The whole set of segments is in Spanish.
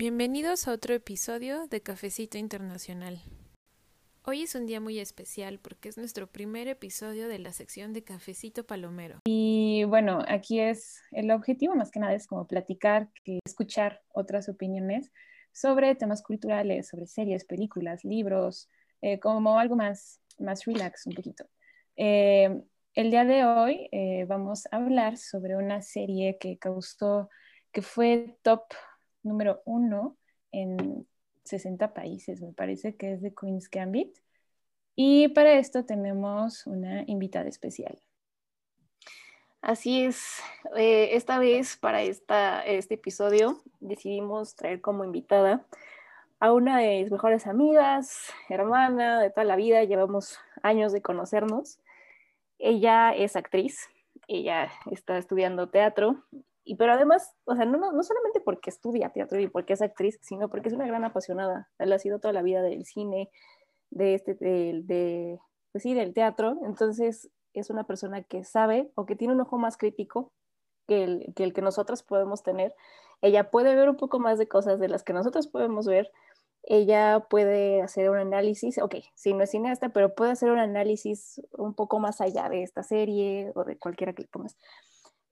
Bienvenidos a otro episodio de Cafecito Internacional. Hoy es un día muy especial porque es nuestro primer episodio de la sección de Cafecito Palomero. Y bueno, aquí es el objetivo más que nada es como platicar, que escuchar otras opiniones sobre temas culturales, sobre series, películas, libros, eh, como algo más, más relax un poquito. Eh, el día de hoy eh, vamos a hablar sobre una serie que causó, que fue top número uno en 60 países, me parece que es de Queen's Gambit. Y para esto tenemos una invitada especial. Así es, eh, esta vez para esta, este episodio decidimos traer como invitada a una de mis mejores amigas, hermana de toda la vida, llevamos años de conocernos. Ella es actriz, ella está estudiando teatro y pero además, o sea, no, no, solamente porque estudia teatro y porque es actriz, sino porque es una gran apasionada. Él ha sido toda la vida del cine, de este, de, de pues sí, del teatro. Entonces, es una persona que sabe o que tiene un ojo más crítico que el, que el que nosotros podemos tener. Ella puede ver un poco más de cosas de las que nosotros podemos ver. Ella puede hacer un análisis, ok, sí, no es cineasta, pero puede hacer un análisis un poco más allá de esta serie o de cualquiera que le pongas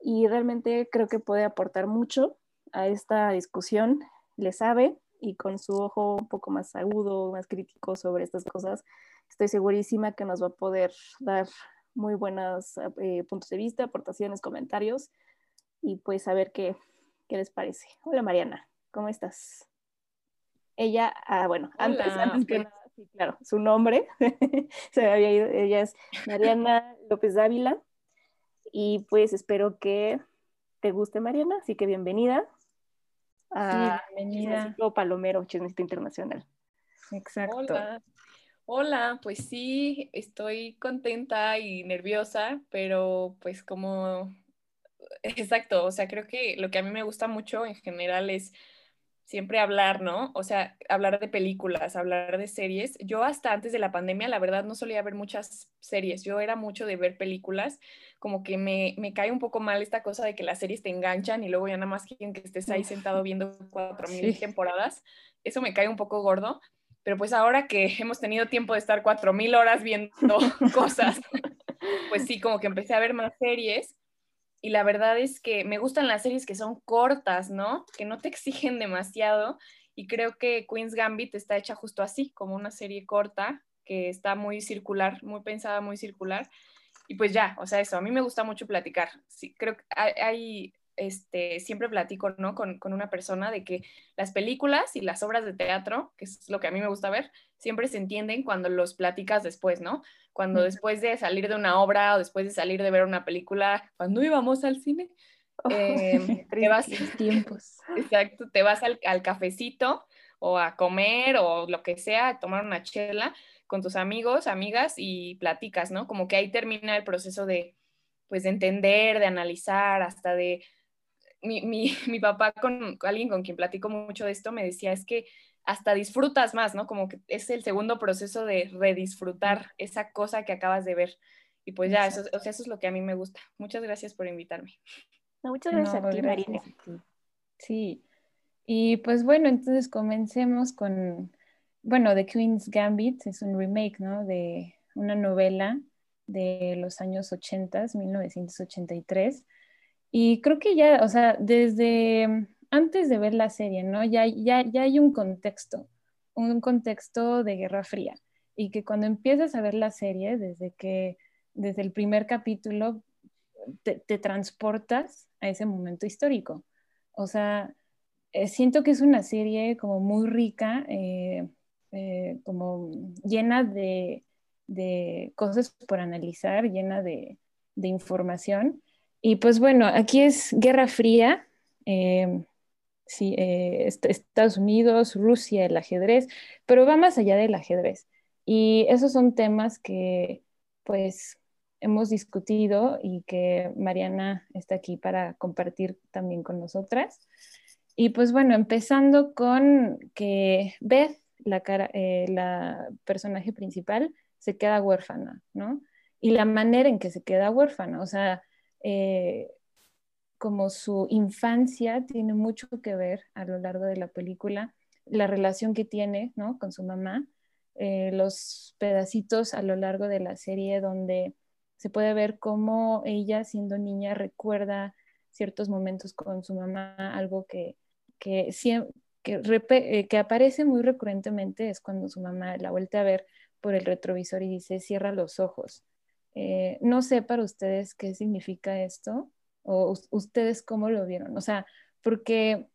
y realmente creo que puede aportar mucho a esta discusión, le sabe y con su ojo un poco más agudo, más crítico sobre estas cosas, estoy segurísima que nos va a poder dar muy buenos eh, puntos de vista, aportaciones, comentarios y pues a ver qué, qué les parece. Hola Mariana, ¿cómo estás? Ella, ah, bueno, antes, antes que nada, sí, claro, su nombre se me había ido, ella es Mariana López Dávila, y pues espero que te guste, Mariana. Así que bienvenida a bienvenida. Palomero, Chismecito Internacional. Exacto. Hola. Hola, pues sí, estoy contenta y nerviosa, pero pues como, exacto, o sea, creo que lo que a mí me gusta mucho en general es siempre hablar, ¿no? O sea, hablar de películas, hablar de series. Yo hasta antes de la pandemia, la verdad, no solía ver muchas series. Yo era mucho de ver películas, como que me, me cae un poco mal esta cosa de que las series te enganchan y luego ya nada más quieren que estés ahí sentado viendo cuatro mil temporadas. Eso me cae un poco gordo. Pero pues ahora que hemos tenido tiempo de estar cuatro mil horas viendo cosas, pues sí, como que empecé a ver más series y la verdad es que me gustan las series que son cortas, ¿no? Que no te exigen demasiado y creo que Queen's Gambit está hecha justo así, como una serie corta que está muy circular, muy pensada, muy circular. Y pues ya, o sea, eso, a mí me gusta mucho platicar. Sí, creo que hay, este, siempre platico, ¿no? Con, con, una persona de que las películas y las obras de teatro, que es lo que a mí me gusta ver, siempre se entienden cuando los platicas después, ¿no? Cuando después de salir de una obra o después de salir de ver una película, cuando íbamos al cine, oh, em, te vas tiempos. Exacto, te vas al, al, cafecito o a comer o lo que sea, a tomar una chela con tus amigos, amigas y platicas, ¿no? Como que ahí termina el proceso de, pues, de entender, de analizar, hasta de mi, mi, mi papá con, alguien con quien platico mucho de esto me decía, es que hasta disfrutas más, ¿no? Como que es el segundo proceso de redisfrutar esa cosa que acabas de ver. Y pues ya, eso, o sea, eso es lo que a mí me gusta. Muchas gracias por invitarme. muchas gracias a ti, Marina. Sí. Y pues bueno, entonces comencemos con, bueno, The Queen's Gambit es un remake, ¿no? De una novela de los años 80, 1983 y creo que ya, o sea, desde antes de ver la serie, ¿no? Ya, ya, ya hay un contexto, un contexto de Guerra Fría. Y que cuando empiezas a ver la serie, desde que, desde el primer capítulo, te, transportas a ese momento histórico. O sea, eh, siento que es una serie como muy rica, eh, eh, como llena de, de, cosas por analizar, llena de, de información y pues bueno, aquí es Guerra Fría em, sí, eh, Estados Unidos, Rusia, el ajedrez, pero va más allá del ajedrez. Y esos son temas que pues hemos discutido y que Mariana está aquí para compartir también con nosotras. Y pues bueno, empezando con que Beth, la, cara, eh, la personaje principal, se queda huérfana, ¿no? Y la manera en que se queda huérfana, o sea, eh, como su infancia tiene mucho que ver a lo largo de la película, la relación que tiene, ¿no? Con su mamá, eh, los pedacitos a lo largo de la serie donde se puede ver cómo ella siendo niña recuerda ciertos momentos con su mamá, algo que, que, eh, que, aparece muy recurrentemente es cuando su mamá la vuelve a ver por el retrovisor y dice, cierra los ojos. Eh, no sé para ustedes qué significa esto o ustedes cómo lo vieron. O sea, porque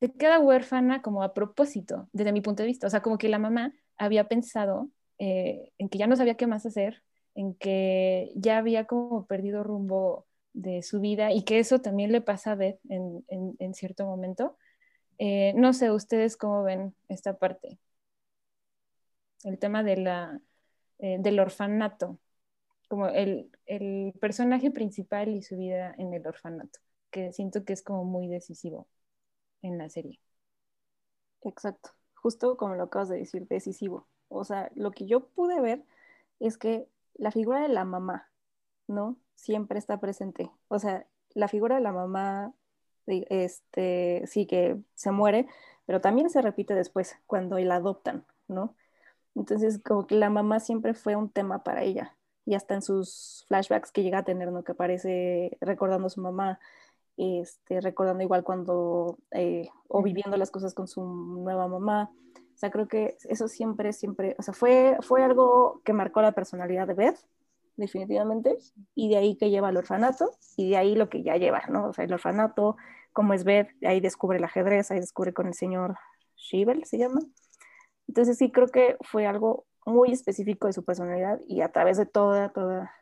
se queda huérfana como a propósito, desde mi punto de vista. O sea, como que la mamá había pensado eh, en que ya no sabía qué más hacer, en que ya había como perdido rumbo de su vida y que eso también le pasa a Beth en, cierto momento. Eh, no sé, ustedes cómo ven esta parte. El tema de la, eh, del orfanato, como el, el personaje principal y su vida en el orfanato, que siento que es como muy decisivo en la serie. Exacto, justo como lo acabas de decir, decisivo. O sea, lo que yo pude ver es que la figura de la mamá, ¿no? Siempre está presente. O sea, la figura de la mamá, este, sí que se muere, pero también se repite después, cuando la adoptan, ¿no? Entonces, como que la mamá siempre fue un tema para ella. Y hasta en sus flashbacks que llega a tener, ¿no? Que aparece recordando a su mamá, este, recordando igual cuando, eh, o viviendo las cosas con su nueva mamá. O sea, creo que eso siempre, siempre, o sea, fue, fue algo que marcó la personalidad de Beth, definitivamente, y de ahí que lleva al orfanato, y de ahí lo que ya lleva, ¿no? O sea, el orfanato, como es Beth, ahí descubre el ajedrez, ahí descubre con el señor Shibel, se llama. Entonces sí, creo que fue algo muy específico de su personalidad y a través de toda, toda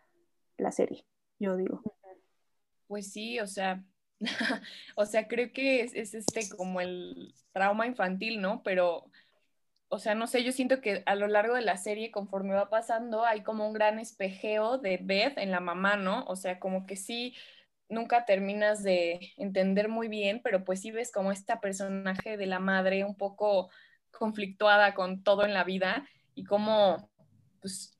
la serie, yo digo. Pues sí, o sea, o sea, creo que es, este como el trauma infantil, ¿no? Pero, o sea, no sé, yo siento que a lo largo de la serie, conforme va pasando, hay como un gran espejeo de Beth en la mamá, ¿no? O sea, como que sí, nunca terminas de entender muy bien, pero pues sí ves como esta personaje de la madre un poco conflictuada con todo en la vida y como, pues,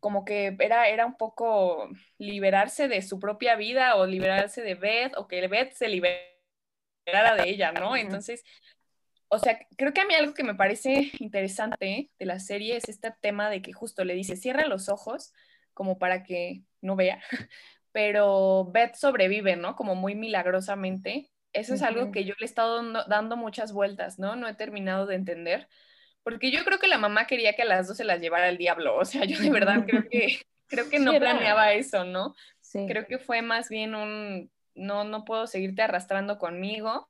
como que era, era un poco liberarse de su propia vida o liberarse de Beth o que Beth se liberara de ella, ¿no? Entonces, o sea, creo que a mí algo que me parece interesante de la serie es este tema de que justo le dice, cierra los ojos como para que no vea, pero Beth sobrevive, ¿no? Como muy milagrosamente. Eso es algo que yo le he estado dando muchas vueltas, ¿no? No he terminado de entender porque yo creo que la mamá quería que a las dos se las llevara el diablo, o sea, yo de verdad creo que, creo que no planeaba eso, ¿no? Sí. Creo que fue más bien un, no, no puedo seguirte arrastrando conmigo.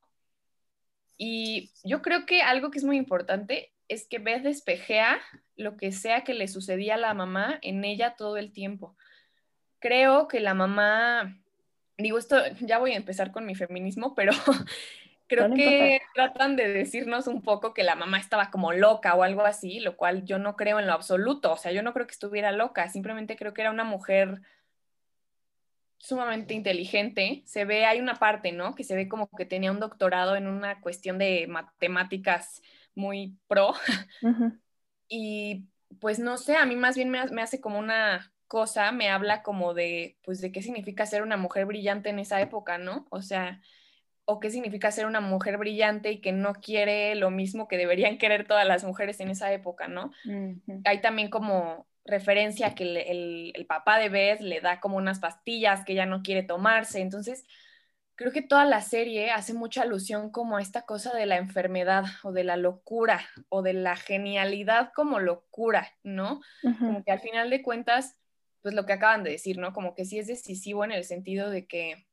Y yo creo que algo que es muy importante es que Beth despejea lo que sea que le sucedía a la mamá en ella todo el tiempo. Creo que la mamá, digo esto, ya voy a empezar con mi feminismo, pero Creo que tratan de decirnos un poco que la mamá estaba como loca o algo así, lo cual yo no creo en lo absoluto. O sea, yo no creo que estuviera loca, simplemente creo que era una mujer sumamente inteligente. Se ve, hay una parte, ¿no? Que se ve como que tenía un doctorado en una cuestión de matemáticas muy pro. Y pues no sé, a mí más bien me, me hace como una cosa, me habla como de, pues, de qué significa ser una mujer brillante en esa época, ¿no? O sea, o qué significa ser una mujer brillante y que no quiere lo mismo que deberían querer todas las mujeres en esa época, ¿no? Hay también como referencia que el, papá de Beth le da como unas pastillas que ella no quiere tomarse, entonces creo que toda la serie hace mucha alusión como a esta cosa de la enfermedad o de la locura o de la genialidad como locura, ¿no? Como que al final de cuentas, pues lo que acaban de decir, ¿no? Como que sí es decisivo en el sentido de que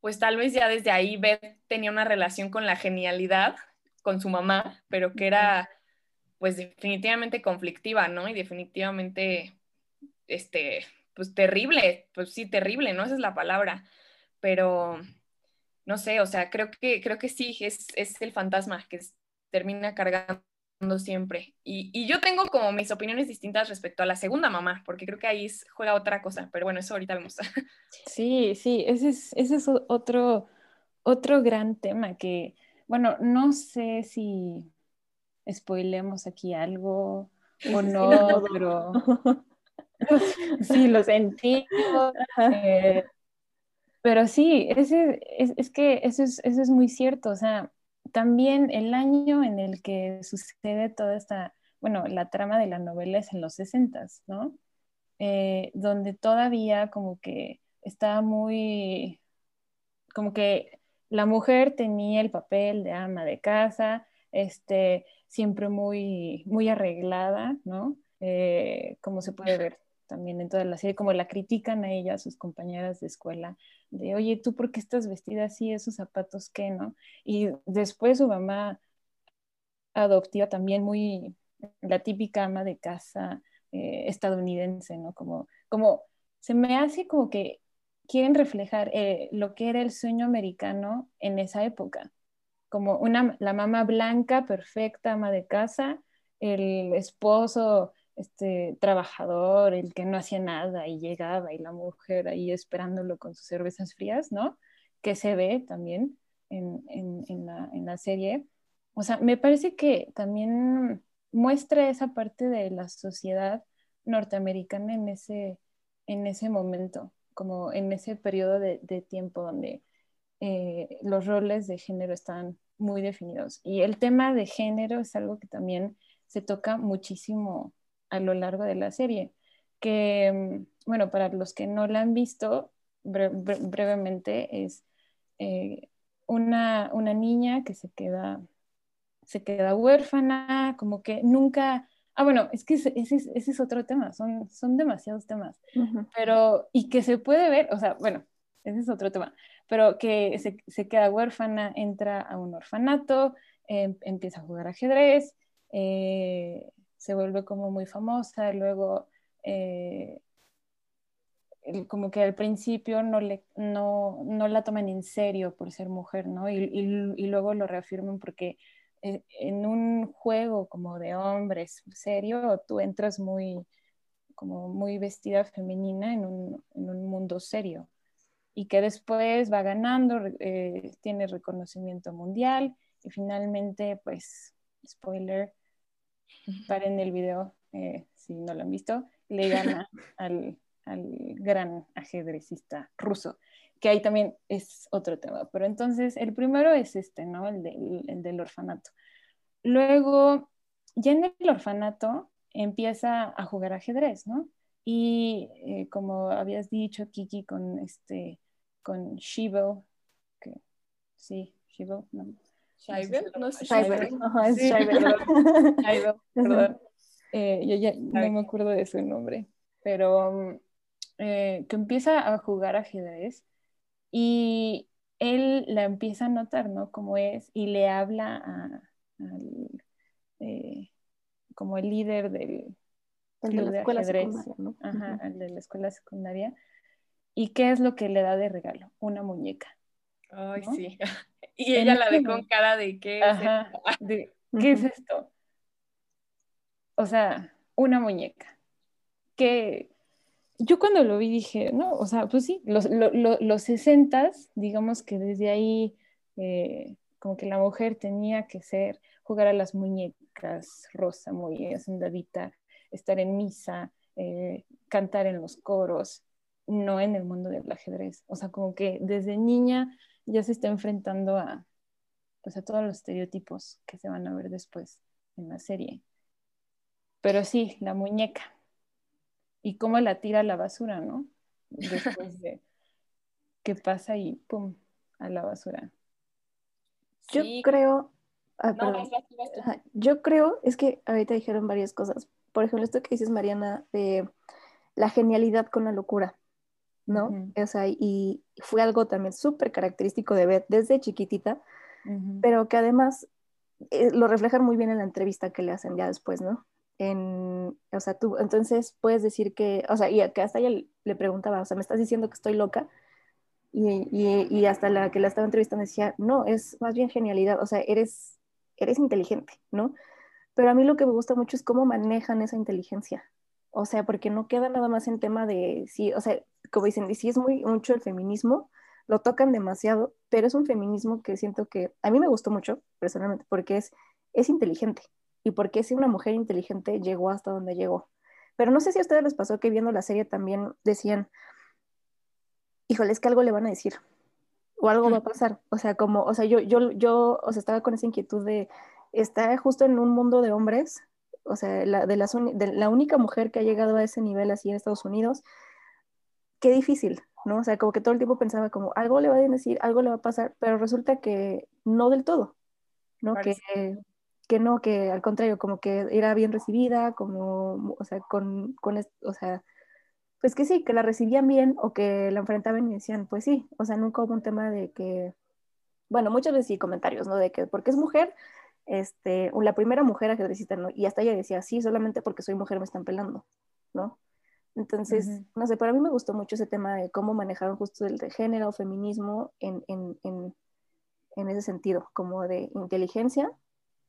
pues tal vez ya desde ahí Beth tenía una relación con la genialidad, con su mamá, pero que era pues definitivamente conflictiva, ¿no? Y definitivamente, este, pues terrible, pues sí, terrible, ¿no? Esa es la palabra, pero no sé, o sea, creo que, creo que sí, es, es el fantasma que termina cargando siempre. Y, yo tengo como mis opiniones distintas respecto a la segunda mamá, porque creo que ahí juega otra cosa, pero bueno, eso ahorita vemos. Sí, sí, ese es, ese es otro, otro gran tema que, bueno, no sé si spoilemos aquí algo o no, pero sí, lo sentí. Eh, pero sí, ese, es, es que eso es, eso es muy cierto, o sea, también el año en el que sucede toda esta, bueno, la trama de la novela es en los 60, ¿no? Eh, donde todavía como que estaba muy, como que la mujer tenía el papel de ama de casa, este, siempre muy, muy arreglada, ¿no? Eh, como se puede ver también en toda la serie, como la critican a ella, a sus compañeras de escuela, de, oye, ¿tú por qué estás vestida así? ¿Esos zapatos qué, no? Y después su mamá adoptiva también muy, la típica ama de casa eh, estadounidense, ¿no? Como, como, se me hace como que quieren reflejar eh, lo que era el sueño americano en esa época, como una, la mamá blanca, perfecta, ama de casa, el esposo este trabajador, el que no hacía nada y llegaba y la mujer ahí esperándolo con sus cervezas frías, ¿no? Que se ve también en, en, la, en la serie. O sea, me parece que también muestra esa parte de la sociedad norteamericana en ese, en ese momento, como en ese periodo de, de tiempo donde eh, los roles de género están muy definidos. Y el tema de género es algo que también se toca muchísimo a lo largo de la serie. Que, mm, bueno, para los que no la han visto, brevemente, es eh, una, una, niña que se queda, se queda huérfana, como que nunca... Ah, bueno, es que ese, ese, es otro tema, son, son demasiados temas, pero, y que se puede ver, o sea, bueno, ese es otro tema, pero que se, se queda huérfana, entra a un orfanato, em, empieza a jugar ajedrez, eh, se vuelve como muy famosa, luego eh, como que al principio no, le, no, no, la toman en serio por ser mujer, ¿no? Y, y, luego lo reafirman porque eh, en un juego como de hombres serio, tú entras muy, como muy vestida femenina en un, en un mundo serio y que después va ganando, eh, tiene reconocimiento mundial y finalmente, pues, spoiler, paren el video eh, si no lo han visto, le gana al, gran ajedrecista ruso, que ahí también es otro tema. Pero entonces, el primero es este, ¿no? El, del orfanato. Luego, ya en el orfanato, empieza a jugar ajedrez, ¿no? Y eh, como habías dicho, Kiki, con este, con Shivo, que sí, Shivo, no, Scheiber, no sé. Scheiber, es Scheiber, perdón. Eh, yo ya no me acuerdo de su nombre, pero mm, eh, que empieza a jugar ajedrez y él la empieza a notar, ¿no? Como es, y le habla a, al, eh, como el líder del el de la escuela secundaria, ¿no? Ajá, el de la escuela secundaria. ¿Y qué es lo que le da de regalo? Una muñeca. Ay, sí. Y ella la ve con cara de ¿qué es esto? ¿Qué es esto? O sea, una muñeca. Que yo cuando lo vi dije, no, o sea, pues sí, los, los 60 digamos que desde ahí, eh, como que la mujer tenía que ser, jugar a las muñecas, rosa, muy asendadita, estar en misa, eh, cantar en los coros, no en el mundo del ajedrez. O sea, como que desde niña ya se está enfrentando a, pues a todos los estereotipos que se van a ver después en la serie. Pero sí, la muñeca. Y cómo la tira a la basura, ¿no? Después de qué pasa y pum, a la basura. Yo creo. Ah, yo creo, es que ahorita dijeron varias cosas. Por ejemplo, esto que dices, Mariana, de la genialidad con la locura. ¿No? o sea, y fue algo también súper característico de Beth desde chiquitita, pero que además eh, lo reflejan muy bien en la entrevista que le hacen ya después, ¿no? en, o sea, tú, entonces puedes decir que, o sea, y que hasta ella le preguntaba, o sea, me estás diciendo que estoy loca, y, y, hasta la que la estaba entrevistando decía, no, es más bien genialidad, o sea, eres, eres inteligente, ¿no? Pero a mí lo que me gusta mucho es cómo manejan esa inteligencia, o sea, porque no queda nada más en tema de, sí, o sea, como dicen, sí es muy mucho el feminismo, lo tocan demasiado, pero es un feminismo que siento que a mí me gustó mucho, personalmente, porque es, es inteligente, y porque si una mujer inteligente llegó hasta donde llegó. Pero no sé si a ustedes les pasó que viendo la serie también decían, híjole, es que algo le van a decir o algo va a pasar. O sea, como, o sea, yo, yo, yo, o sea, estaba con esa inquietud de, estar justo en un mundo de hombres, o sea, la, de, las de la única mujer que ha llegado a ese nivel así en Estados Unidos, qué difícil, ¿no? O sea, como que todo el tiempo pensaba como, algo le va a decir, algo le va a pasar, pero resulta que no del todo, ¿no? Que, que no, que al contrario, como que era bien recibida, como, o sea, con, con, o sea, pues que sí, que la recibían bien o que la enfrentaban y decían, pues sí, o sea, nunca hubo un tema de que, bueno, muchas veces sí comentarios, ¿no? De que porque es mujer, este, la primera mujer ajedrecista, ¿no? Y hasta ella decía, sí, solamente porque soy mujer me están pelando, ¿no? Entonces, no sé, para mí me gustó mucho ese tema de cómo manejaron justo el de género, feminismo en, en, en, en ese sentido, como de inteligencia,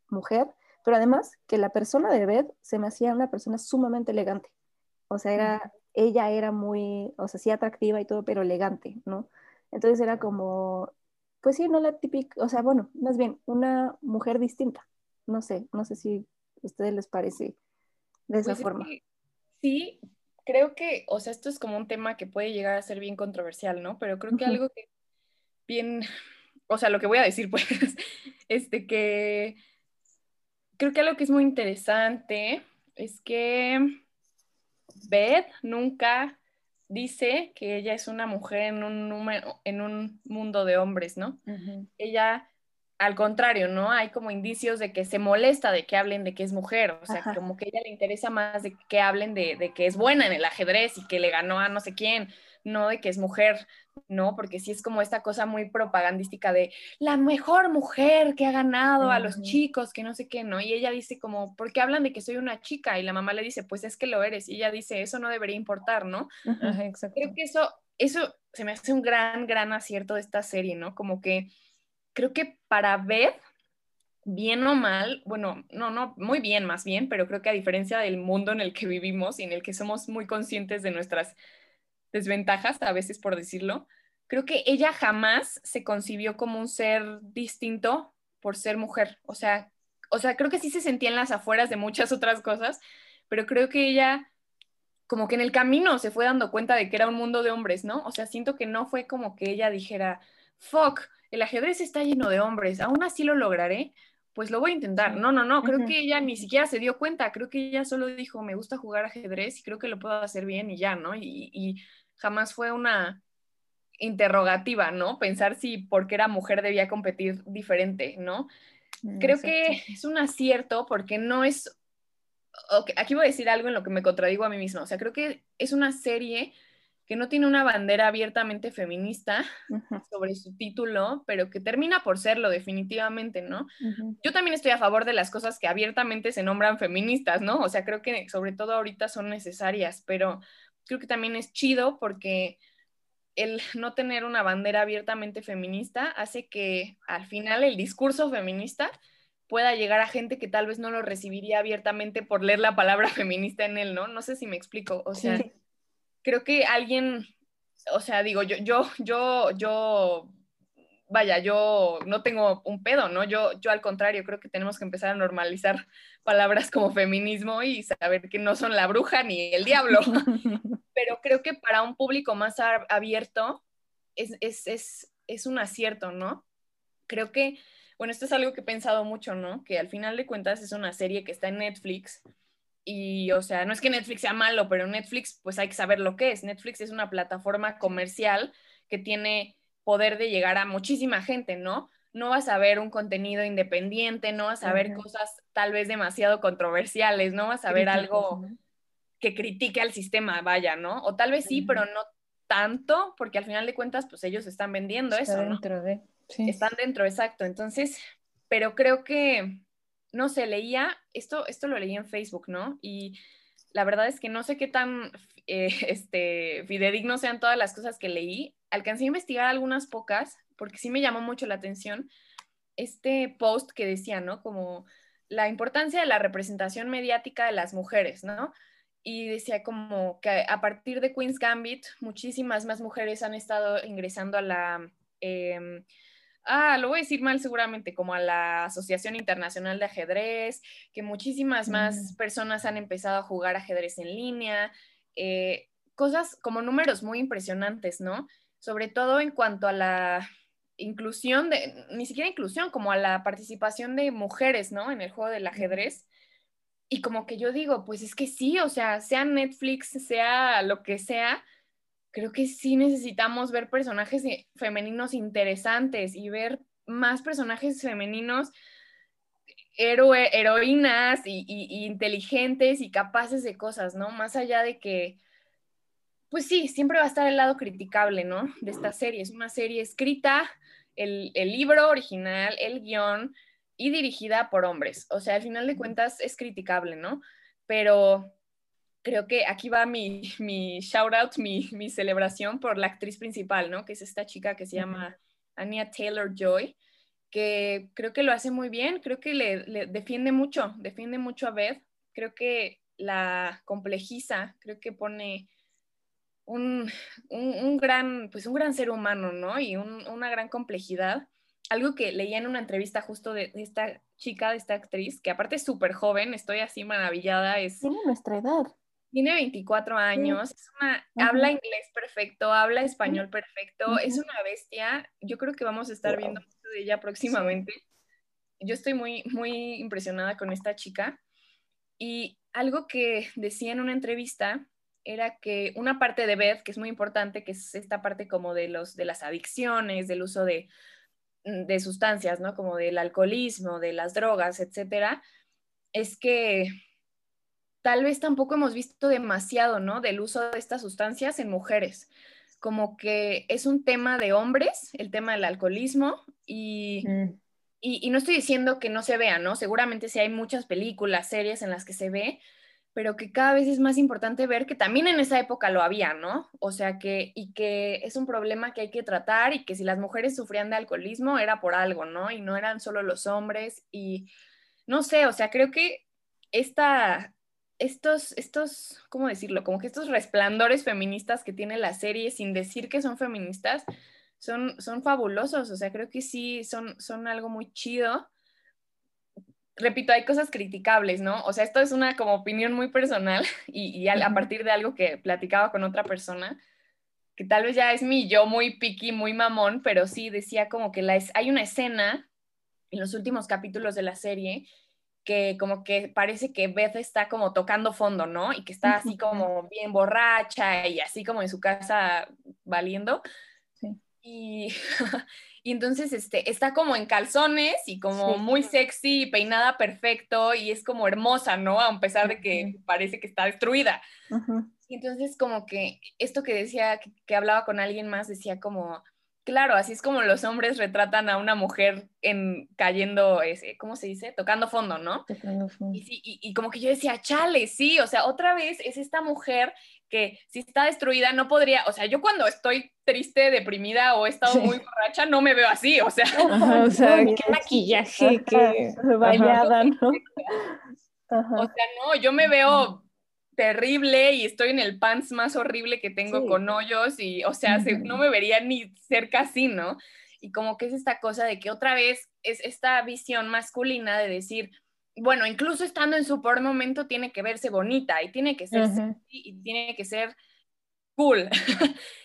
mujer, pero además que la persona de Beth se me hacía una persona sumamente elegante. O sea, era, ella era muy, o sea, sí atractiva y todo, pero elegante, ¿no? Entonces era como, pues sí, no la típica, o sea, bueno, más bien una mujer distinta. No sé, no sé si a ustedes les parece de esa pues forma. sí, creo que, o sea, esto es como un tema que puede llegar a ser bien controversial, ¿no? Pero creo que algo que bien, o sea, lo que voy a decir, pues, este que creo que algo que es muy interesante es que Beth nunca dice que ella es una mujer en un, número, en un mundo de hombres, ¿no? Ella, al contrario, ¿no? Hay como indicios de que se molesta de que hablen de que es mujer, o sea, como que a ella le interesa más de que hablen de, de, que es buena en el ajedrez y que le ganó a no sé quién, no de que es mujer, ¿no? Porque sí es como esta cosa muy propagandística de la mejor mujer que ha ganado a los chicos, que no sé qué, ¿no? Y ella dice como, ¿por qué hablan de que soy una chica? Y la mamá le dice, pues es que lo eres. Y ella dice, eso no debería importar, ¿no? Creo que eso, eso se me hace un gran, gran acierto de esta serie, ¿no? Como que creo que para ver bien o mal, bueno, no, no, muy bien más bien, pero creo que a diferencia del mundo en el que vivimos y en el que somos muy conscientes de nuestras desventajas, a veces por decirlo, creo que ella jamás se concibió como un ser distinto por ser mujer. O sea, o sea, creo que sí se sentía en las afueras de muchas otras cosas, pero creo que ella como que en el camino se fue dando cuenta de que era un mundo de hombres, ¿no? O sea, siento que no fue como que ella dijera, fuck, el ajedrez está lleno de hombres, aún así lo lograré, pues lo voy a intentar. No, no, no, creo que ella ni siquiera se dio cuenta, creo que ella solo dijo, me gusta jugar ajedrez y creo que lo puedo hacer bien y ya, ¿no? Y, y jamás fue una interrogativa, ¿no? Pensar si porque era mujer debía competir diferente, ¿no? Mm, Creo que es un acierto porque no es... aquí voy a decir algo en lo que me contradigo a mí misma. O sea, creo que es una serie que no tiene una bandera abiertamente feminista sobre su título, pero que termina por serlo definitivamente, ¿no? Yo también estoy a favor de las cosas que abiertamente se nombran feministas, ¿no? O sea, creo que sobre todo ahorita son necesarias, pero creo que también es chido porque el no tener una bandera abiertamente feminista hace que al final el discurso feminista pueda llegar a gente que tal vez no lo recibiría abiertamente por leer la palabra feminista en él, ¿no? No sé si me explico. O sea, creo que alguien, o sea, digo, yo, yo, yo, yo vaya, yo no tengo un pedo, ¿no? Yo, yo al contrario, creo que tenemos que empezar a normalizar palabras como feminismo y saber que no son la bruja ni el diablo. Pero creo que para un público más abierto es, es, es, es un acierto, ¿no? Creo que, bueno, esto es algo que he pensado mucho, ¿no? Que al final de cuentas es una serie que está en Netflix. Y, o sea, no es que Netflix sea malo, pero Netflix, pues hay que saber lo que es. Netflix es una plataforma comercial que tiene poder de llegar a muchísima gente, ¿no? No vas a ver un contenido independiente, no vas a ver cosas tal vez demasiado controversiales, no vas a ver algo que critique al sistema, vaya, ¿no? O tal vez sí, pero no tanto, porque al final de cuentas, pues ellos están vendiendo eso, dentro de. Están dentro, exacto. Entonces, pero creo que no sé, leía, esto, esto lo leí en Facebook, ¿no? Y la verdad es que no sé qué tan eh, este, fidedignos sean todas las cosas que leí. Alcancé a investigar algunas pocas, porque sí me llamó mucho la atención este post que decía, ¿no? Como la importancia de la representación mediática de las mujeres, ¿no? Y decía como que a partir de Queen's Gambit, muchísimas más mujeres han estado ingresando a la... Em, ah, lo voy a decir mal seguramente, como a la Asociación Internacional de Ajedrez, que muchísimas más mm. personas han empezado a jugar ajedrez en línea, eh, cosas como números muy impresionantes, ¿no? Sobre todo en cuanto a la inclusión, de, ni siquiera inclusión, como a la participación de mujeres, ¿no? En el juego del ajedrez. Y como que yo digo, pues es que sí, o sea, sea Netflix, sea lo que sea, creo que sí necesitamos ver personajes femeninos interesantes y ver más personajes femeninos heroínas y, inteligentes y capaces de cosas, ¿no? Más allá de que, pues sí, siempre va a estar el lado criticable, ¿no? De esta serie. Es una serie escrita, el, el libro original, el guion y dirigida por hombres. O sea, al final de cuentas es criticable, ¿no? Pero creo que aquí va mi, mi shout out, mi, mi, celebración por la actriz principal, ¿no? Que es esta chica que se llama Anya Taylor Joy, que creo que lo hace muy bien, creo que le, defiende mucho, defiende mucho a Beth, creo que la complejiza, creo que pone un, un, gran, pues un gran ser humano, ¿no? Y una gran complejidad. Algo que leía en una entrevista justo de, de esta chica, de esta actriz, que aparte es súper joven, estoy así maravillada. Es, Tiene nuestra edad. Tiene 24 años, habla inglés perfecto, habla español perfecto, es una bestia. Yo creo que vamos a estar viendo mucho de ella próximamente. Yo estoy muy, muy impresionada con esta chica. Y algo que decía en una entrevista era que una parte de Beth, que es muy importante, que es esta parte como de, los, de las adicciones, del uso de, de sustancias, ¿no? Como del alcoholismo, de las drogas, etcétera, es que tal vez tampoco hemos visto demasiado, ¿no? Del uso de estas sustancias en mujeres. Como que es un tema de hombres, el tema del alcoholismo, y, mm. y, no estoy diciendo que no se vea, ¿no? Seguramente sí hay muchas películas, series en las que se ve, pero que cada vez es más importante ver que también en esa época lo había, ¿no? O sea que, y que es un problema que hay que tratar y que si las mujeres sufrían de alcoholismo era por algo, ¿no? Y no eran solo los hombres y no sé, o sea, creo que esta, estos, estos, ¿cómo decirlo? Como que estos resplandores feministas que tiene la serie sin decir que son feministas, son, son fabulosos, o sea, creo que sí, son, son algo muy chido. Repito, hay cosas criticables, ¿no? O sea, esto es una como opinión muy personal y, a, partir de algo que platicaba con otra persona, que tal vez ya es mi yo muy piqui, muy mamón, pero sí decía como que la hay una escena en los últimos capítulos de la serie que como que parece que Beth está como tocando fondo, ¿no? Y que está así como bien borracha y así como en su casa valiendo. Sí. Y, y, entonces este, está como en calzones y como muy sexy, peinada perfecto y es como hermosa, ¿no? A pesar de que parece que está destruida. Y entonces como que esto que decía, que hablaba con alguien más, decía como, Claro, así es como los hombres retratan a una mujer en cayendo, ese, ¿cómo se dice? Tocando fondo, ¿no? Tocando fondo. Y, y, como que yo decía, chale, sí, o sea, otra vez es esta mujer que si está destruida no podría, o sea, yo cuando estoy triste, deprimida o he estado muy borracha, no me veo así, o sea. o sea, qué maquillaje, qué vallada, ¿no? O sea, no, yo me veo terrible y estoy en el pants más horrible que tengo con hoyos y, o sea, no me vería ni cerca así, ¿no? Y como que es esta cosa de que otra vez es esta visión masculina de decir, bueno, incluso estando en su peor momento tiene que verse bonita y tiene que ser y tiene que ser cool.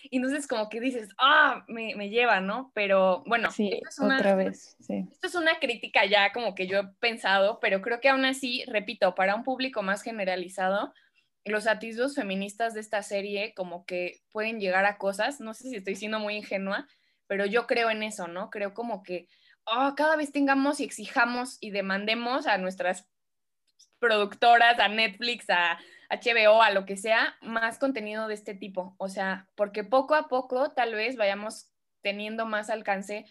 y entonces como que dices, ah, me, me, lleva, ¿no? Pero bueno, sí, otra vez, sí. Esto es una crítica ya como que yo he pensado, pero creo que aún así, repito, para un público más generalizado, los atisbos feministas de esta serie como que pueden llegar a cosas, no sé si estoy siendo muy ingenua, pero yo creo en eso, ¿no? Creo como que oh, cada vez tengamos y exijamos y demandemos a nuestras productoras, a Netflix, a HBO, a lo que sea, más contenido de este tipo. O sea, porque poco a poco tal vez vayamos teniendo más alcance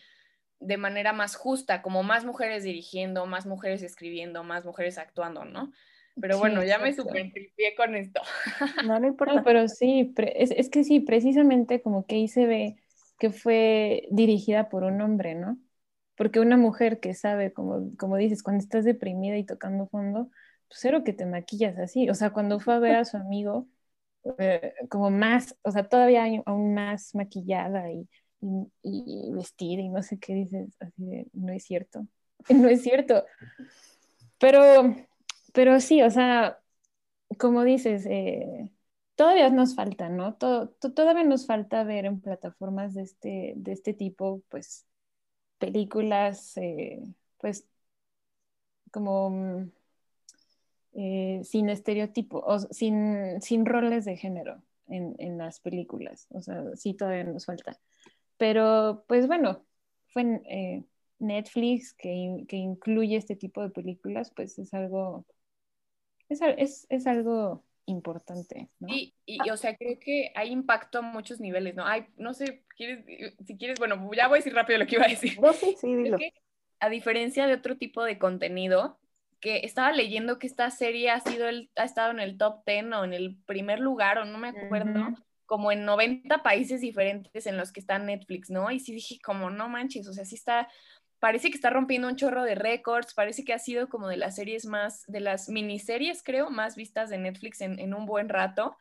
de manera más justa, como más mujeres dirigiendo, más mujeres escribiendo, más mujeres actuando, ¿no? Pero bueno, ya me super con esto. No, no importa. pero sí, es, es, que sí, precisamente como que ahí se ve que fue dirigida por un hombre, ¿no? Porque una mujer que sabe, como, como dices, cuando estás deprimida y tocando fondo, pues cero que te maquillas así. O sea, cuando fue a ver a su amigo, eh, como más, o sea, todavía aún más maquillada y, y, vestida y no sé qué dices, así de, no es cierto, no es cierto. Pero, pero sí, o sea, como dices, eh, todavía nos falta, ¿no? todavía nos falta ver en plataformas de este, de este tipo, pues, películas, eh, pues, como mm, eh, sin estereotipo, o sin, sin roles de género en, las películas. O sea, sí, todavía nos falta. Pero, pues bueno, fue eh, Netflix que, que, incluye este tipo de películas, pues es algo, es, es, es algo importante. ¿no? Y, y, o sea, creo que hay impacto a muchos niveles, ¿no? Hay, no sé, ¿quieres, si quieres, bueno, ya voy a decir rápido lo que iba a decir. No, sí, sí, dilo. a diferencia de otro tipo de contenido, que estaba leyendo que esta serie ha sido el, ha estado en el top 10 o en el primer lugar, o no me acuerdo, como en 90 países diferentes en los que está Netflix, ¿no? Y sí dije, como no manches, o sea, sí está parece que está rompiendo un chorro de récords, parece que ha sido como de las series más, de las miniseries, creo, más vistas de Netflix en, un buen rato.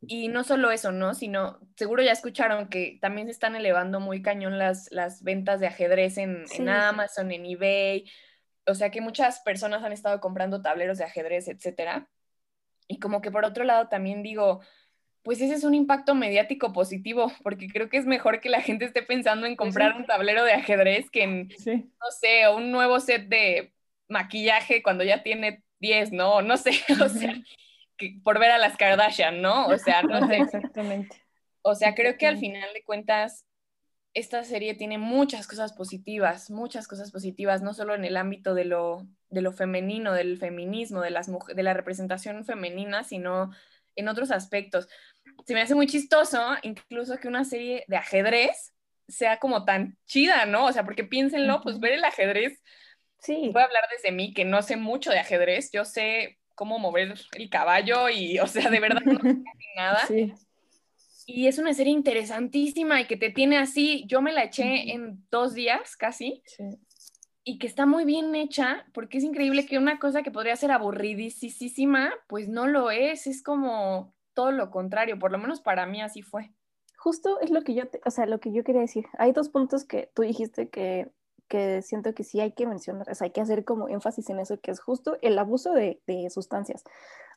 Y no solo eso, ¿no? Sino, seguro ya escucharon que también se están elevando muy cañón las, las ventas de ajedrez en, en Amazon, en eBay. O sea que muchas personas han estado comprando tableros de ajedrez, etcétera. Y como que por otro lado también digo, pues ese es un impacto mediático positivo, porque creo que es mejor que la gente esté pensando en comprar un tablero de ajedrez que en, no sé, un nuevo set de maquillaje cuando ya tiene 10, ¿no? No sé, o sea, que por ver a las Kardashian, ¿no? O sea, no sé. Exactamente. O sea, creo que al final de cuentas, esta serie tiene muchas cosas positivas, muchas cosas positivas, no solo en el ámbito de lo, de lo femenino, del feminismo, de, las, de la representación femenina, sino en otros aspectos se me hace muy chistoso incluso que una serie de ajedrez sea como tan chida, ¿no? O sea, porque piénsenlo, pues ver el ajedrez. Sí. Voy a hablar desde mí, que no sé mucho de ajedrez. Yo sé cómo mover el caballo y, o sea, de verdad no sé nada. Sí. Y es una serie interesantísima y que te tiene así. Yo me la eché en dos días casi. Sí. Y que está muy bien hecha, porque es increíble que una cosa que podría ser aburridísima, pues no lo es. Es como todo lo contrario, por lo menos para mí así fue. Justo es lo que yo, o sea, lo que yo quería decir. Hay dos puntos que tú dijiste que, que siento que sí hay que mencionar, o sea, hay que hacer como énfasis en eso, que es justo el abuso de, de sustancias.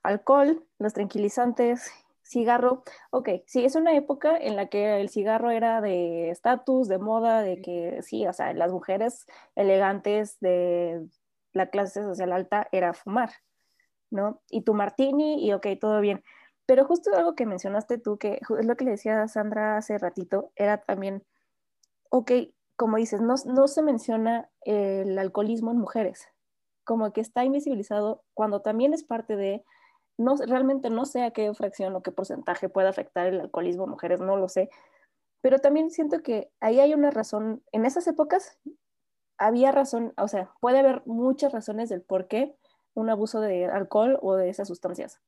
Alcohol, los tranquilizantes, cigarro. Ok, sí, es una época en la que el cigarro era de estatus, de moda, de que sí, o sea, las mujeres elegantes de la clase social alta era fumar, ¿no? Y tu martini y ok, todo bien. Pero justo algo que mencionaste tú, que es lo que le decía a Sandra hace ratito, era también, ok, como dices, no, no se menciona el alcoholismo en mujeres, como que está invisibilizado cuando también es parte de, no, realmente no sé a qué fracción o qué porcentaje puede afectar el alcoholismo en mujeres, no lo sé, pero también siento que ahí hay una razón, en esas épocas había razón, o sea, puede haber muchas razones del por qué un abuso de alcohol o de esas sustancias.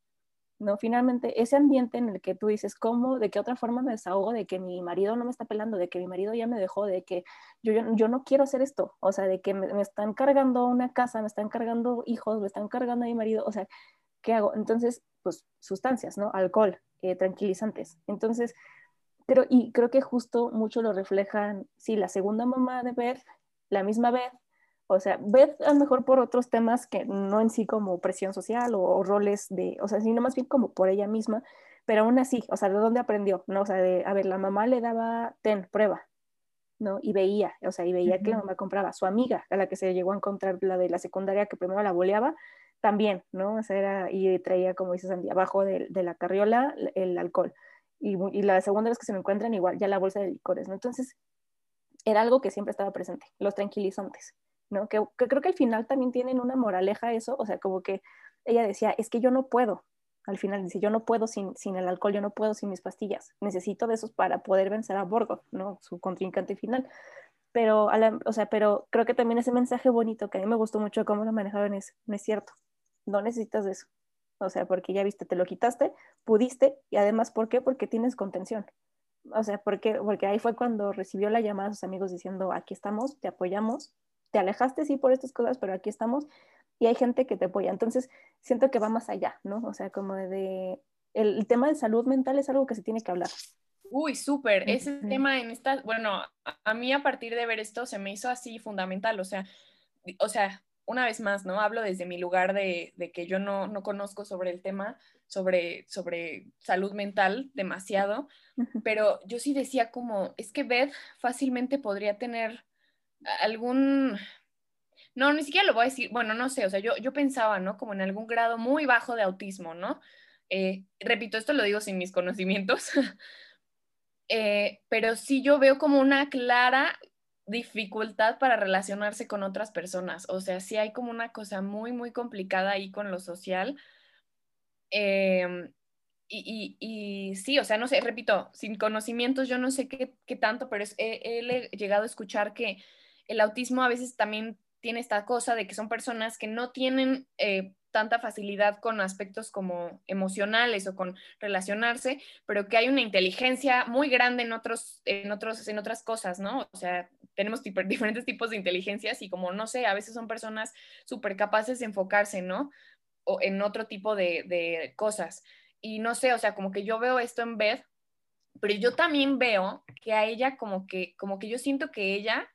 ¿no? Finalmente, ese ambiente en el que tú dices, ¿cómo, de qué otra forma me desahogo de que mi marido no me está pelando, de que mi marido ya me dejó, de que yo, yo, no quiero hacer esto, o sea, de que me, están cargando una casa, me están cargando hijos, me están cargando a mi marido, o sea, ¿qué hago? Entonces, pues sustancias, ¿no? Alcohol, eh, tranquilizantes. Entonces, pero, y creo que justo mucho lo reflejan, sí, la segunda mamá de Beth, la misma Beth, o sea, Beth a lo mejor por otros temas que no en sí como presión social o, roles de, o sea, sino más bien como por ella misma, pero aún así, o sea, ¿de dónde aprendió? ¿No? O sea, de, a ver, la mamá le daba, ten, prueba, ¿no? Y veía, o sea, y veía que la mamá compraba. Su amiga, a la que se llegó a encontrar la de la secundaria que primero la boleaba, también, ¿no? O sea, era, y traía, como dices Andy, abajo de, la carriola el alcohol. Y, la segunda vez que se me encuentran, igual, ya la bolsa de licores, ¿no? Entonces, era algo que siempre estaba presente, los tranquilizantes. ¿no? Que, creo que al final también tienen una moraleja eso, o sea, como que ella decía, es que yo no puedo, al final dice, yo no puedo sin, sin el alcohol, yo no puedo sin mis pastillas, necesito de esos para poder vencer a Borgo, ¿no? Su contrincante final. pero, o sea, pero creo que también ese mensaje bonito que a mí me gustó mucho cómo lo manejaban es, no es cierto, no necesitas eso. O sea, porque ya viste, te lo quitaste, pudiste, y además, ¿por qué? Porque tienes contención. O sea, porque, porque ahí fue cuando recibió la llamada a sus amigos diciendo, aquí estamos, te apoyamos, te alejaste sí por estas cosas, pero aquí estamos, y hay gente que te apoya. Entonces, siento que va más allá, ¿no? O sea, como de, el, tema de salud mental es algo que se tiene que hablar. Uy, súper. Ese tema en esta, bueno, a, mí a partir de ver esto se me hizo así fundamental, o sea, o sea, una vez más, ¿no? Hablo desde mi lugar de, que yo no, no, conozco sobre el tema, sobre, sobre salud mental demasiado, pero yo sí decía como, es que Beth fácilmente podría tener algún, no, ni siquiera lo voy a decir, bueno, no sé, o sea, yo, yo pensaba, ¿no? Como en algún grado muy bajo de autismo, ¿no? Eh, repito, esto lo digo sin mis conocimientos, eh, pero sí yo veo como una clara dificultad para relacionarse con otras personas, o sea, sí hay como una cosa muy, muy complicada ahí con lo social. Em, y, y, sí, o sea, no sé, repito, sin conocimientos yo no sé qué, qué tanto, pero es, he, llegado a escuchar que el autismo a veces también tiene esta cosa de que son personas que no tienen eh, tanta facilidad con aspectos como emocionales o con relacionarse, pero que hay una inteligencia muy grande en otros, en otros, en otras cosas, ¿no? O sea, tenemos diferentes tipos de inteligencias y como no sé, a veces son personas súper capaces de enfocarse, ¿no? O en otro tipo de, cosas. Y no sé, o sea, como que yo veo esto en Beth, pero yo también veo que a ella como que, como que yo siento que ella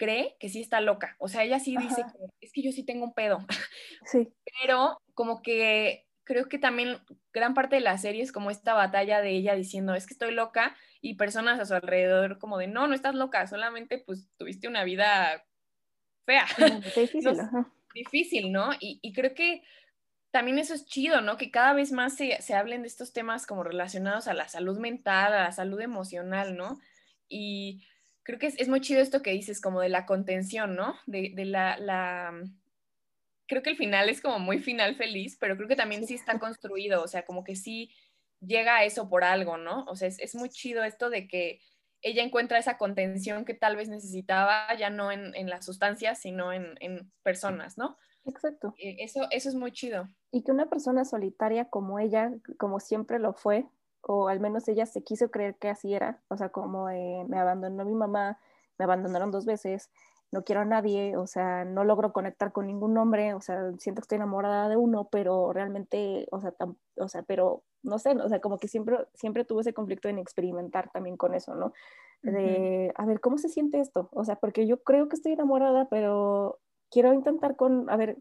cree que sí está loca. O sea, ella sí dice, es que yo sí tengo un pedo. Sí. Pero como que creo que también gran parte de la serie es como esta batalla de ella diciendo, es que estoy loca, y personas a su alrededor como de, no, no estás loca, solamente pues tuviste una vida fea. Difícil, difícil, ¿no? Y, y, creo que también eso es chido, ¿no? Que cada vez más se, se hablen de estos temas como relacionados a la salud mental, a la salud emocional, ¿no? Y creo que es, muy chido esto que dices, como de la contención, ¿no? De, la, la, Creo que el final es como muy final feliz, pero creo que también sí está construido, o sea, como que sí llega a eso por algo, ¿no? O sea, es, muy chido esto de que ella encuentra esa contención que tal vez necesitaba, ya no en, en las sustancias, sino en, en, personas, ¿no? Exacto. Eh, eso, eso es muy chido. Y que una persona solitaria como ella, como siempre lo fue, o al menos ella se quiso creer que así era, o sea, como eh, me abandonó mi mamá, me abandonaron dos veces, no quiero a nadie, o sea, no logro conectar con ningún hombre, o sea, siento que estoy enamorada de uno, pero realmente, o sea, o sea, pero no sé, o sea, como que siempre, siempre tuve ese conflicto en experimentar también con eso, ¿no? De, a ver, ¿cómo se siente esto? O sea, porque yo creo que estoy enamorada, pero quiero intentar con, a ver,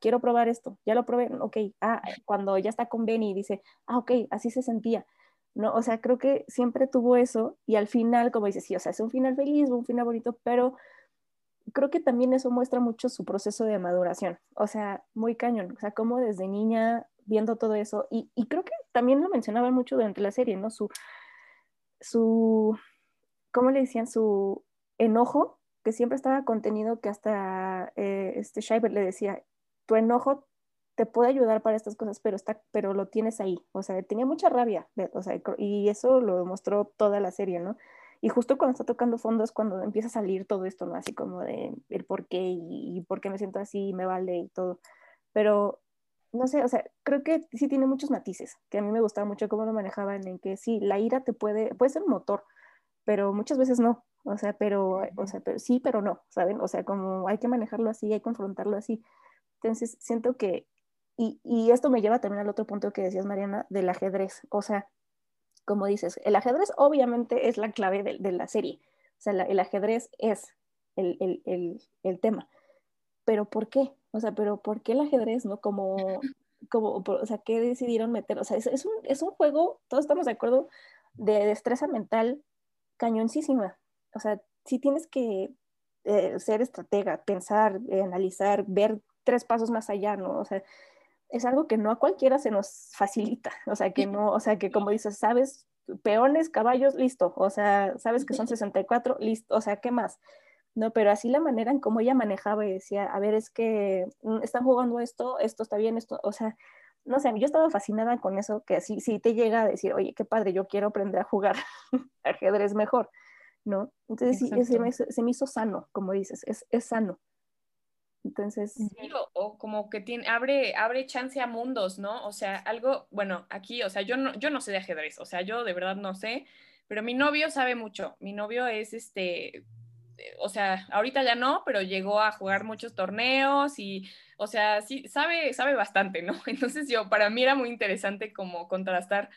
quiero probar esto, ya lo probé, ok, ah, cuando ya está con Benny dice, ah, ok, así se sentía, ¿no? O sea, creo que siempre tuvo eso y al final, como dices, sí, o sea, es un final feliz, un final bonito, pero creo que también eso muestra mucho su proceso de maduración, o sea, muy cañón, o sea, como desde niña viendo todo eso y, y creo que también lo mencionaban mucho durante la serie, ¿no? Su, su, ¿cómo le decían? Su enojo, que siempre estaba contenido, que hasta eh, este le decía, tu enojo te puede ayudar para estas cosas, pero, está, pero lo tienes ahí. O sea, tenía mucha rabia, o sea, y eso lo demostró toda la serie, ¿no? Y justo cuando está tocando fondo es cuando empieza a salir todo esto, ¿no? Así como de el por qué y, por qué me siento así y me vale y todo. Pero, no sé, o sea, creo que sí tiene muchos matices, que a mí me gustaba mucho cómo lo manejaban, en que sí, la ira te puede, puede ser un motor, pero muchas veces no. O sea, pero, o sea, pero sí, pero no, ¿saben? O sea, como hay que manejarlo así, hay que confrontarlo así. Entonces, siento que y, esto me lleva también al otro punto que decías, Mariana, del ajedrez. O sea, como dices, el ajedrez obviamente es la clave de, la serie. O sea, el ajedrez es el, tema. Pero ¿por qué? O sea, pero ¿por qué el ajedrez, no? Como, como o sea, ¿qué decidieron meter? O sea, es, un, es un juego, todos estamos de acuerdo, de destreza mental cañoncísima. O sea, sí tienes que eh, ser estratega, pensar, analizar, ver tres pasos más allá, ¿no? O sea, es algo que no a cualquiera se nos facilita, o sea, que no, o sea, que como dices, sabes, peones, caballos, listo, o sea, sabes que son 64, listo, o sea, ¿qué más? No, pero así la manera en cómo ella manejaba y decía, a ver, es que mm, están jugando esto, esto está bien, esto, o sea, no sé, yo estaba fascinada con eso, que así sí te llega a decir, oye, qué padre, yo quiero aprender a jugar ajedrez mejor. ¿no? Entonces sí, se me, se me, hizo sano, como dices, es, es sano. Entonces. o, como que tiene, abre, abre chance a mundos, ¿no? O sea, algo, bueno, aquí, o sea, yo no, yo no sé de ajedrez, o sea, yo de verdad no sé, pero mi novio sabe mucho. Mi novio es este, o sea, ahorita ya no, pero llegó a jugar muchos torneos y, o sea, sí, sabe, sabe bastante, ¿no? Entonces yo, para mí era muy interesante como contrastar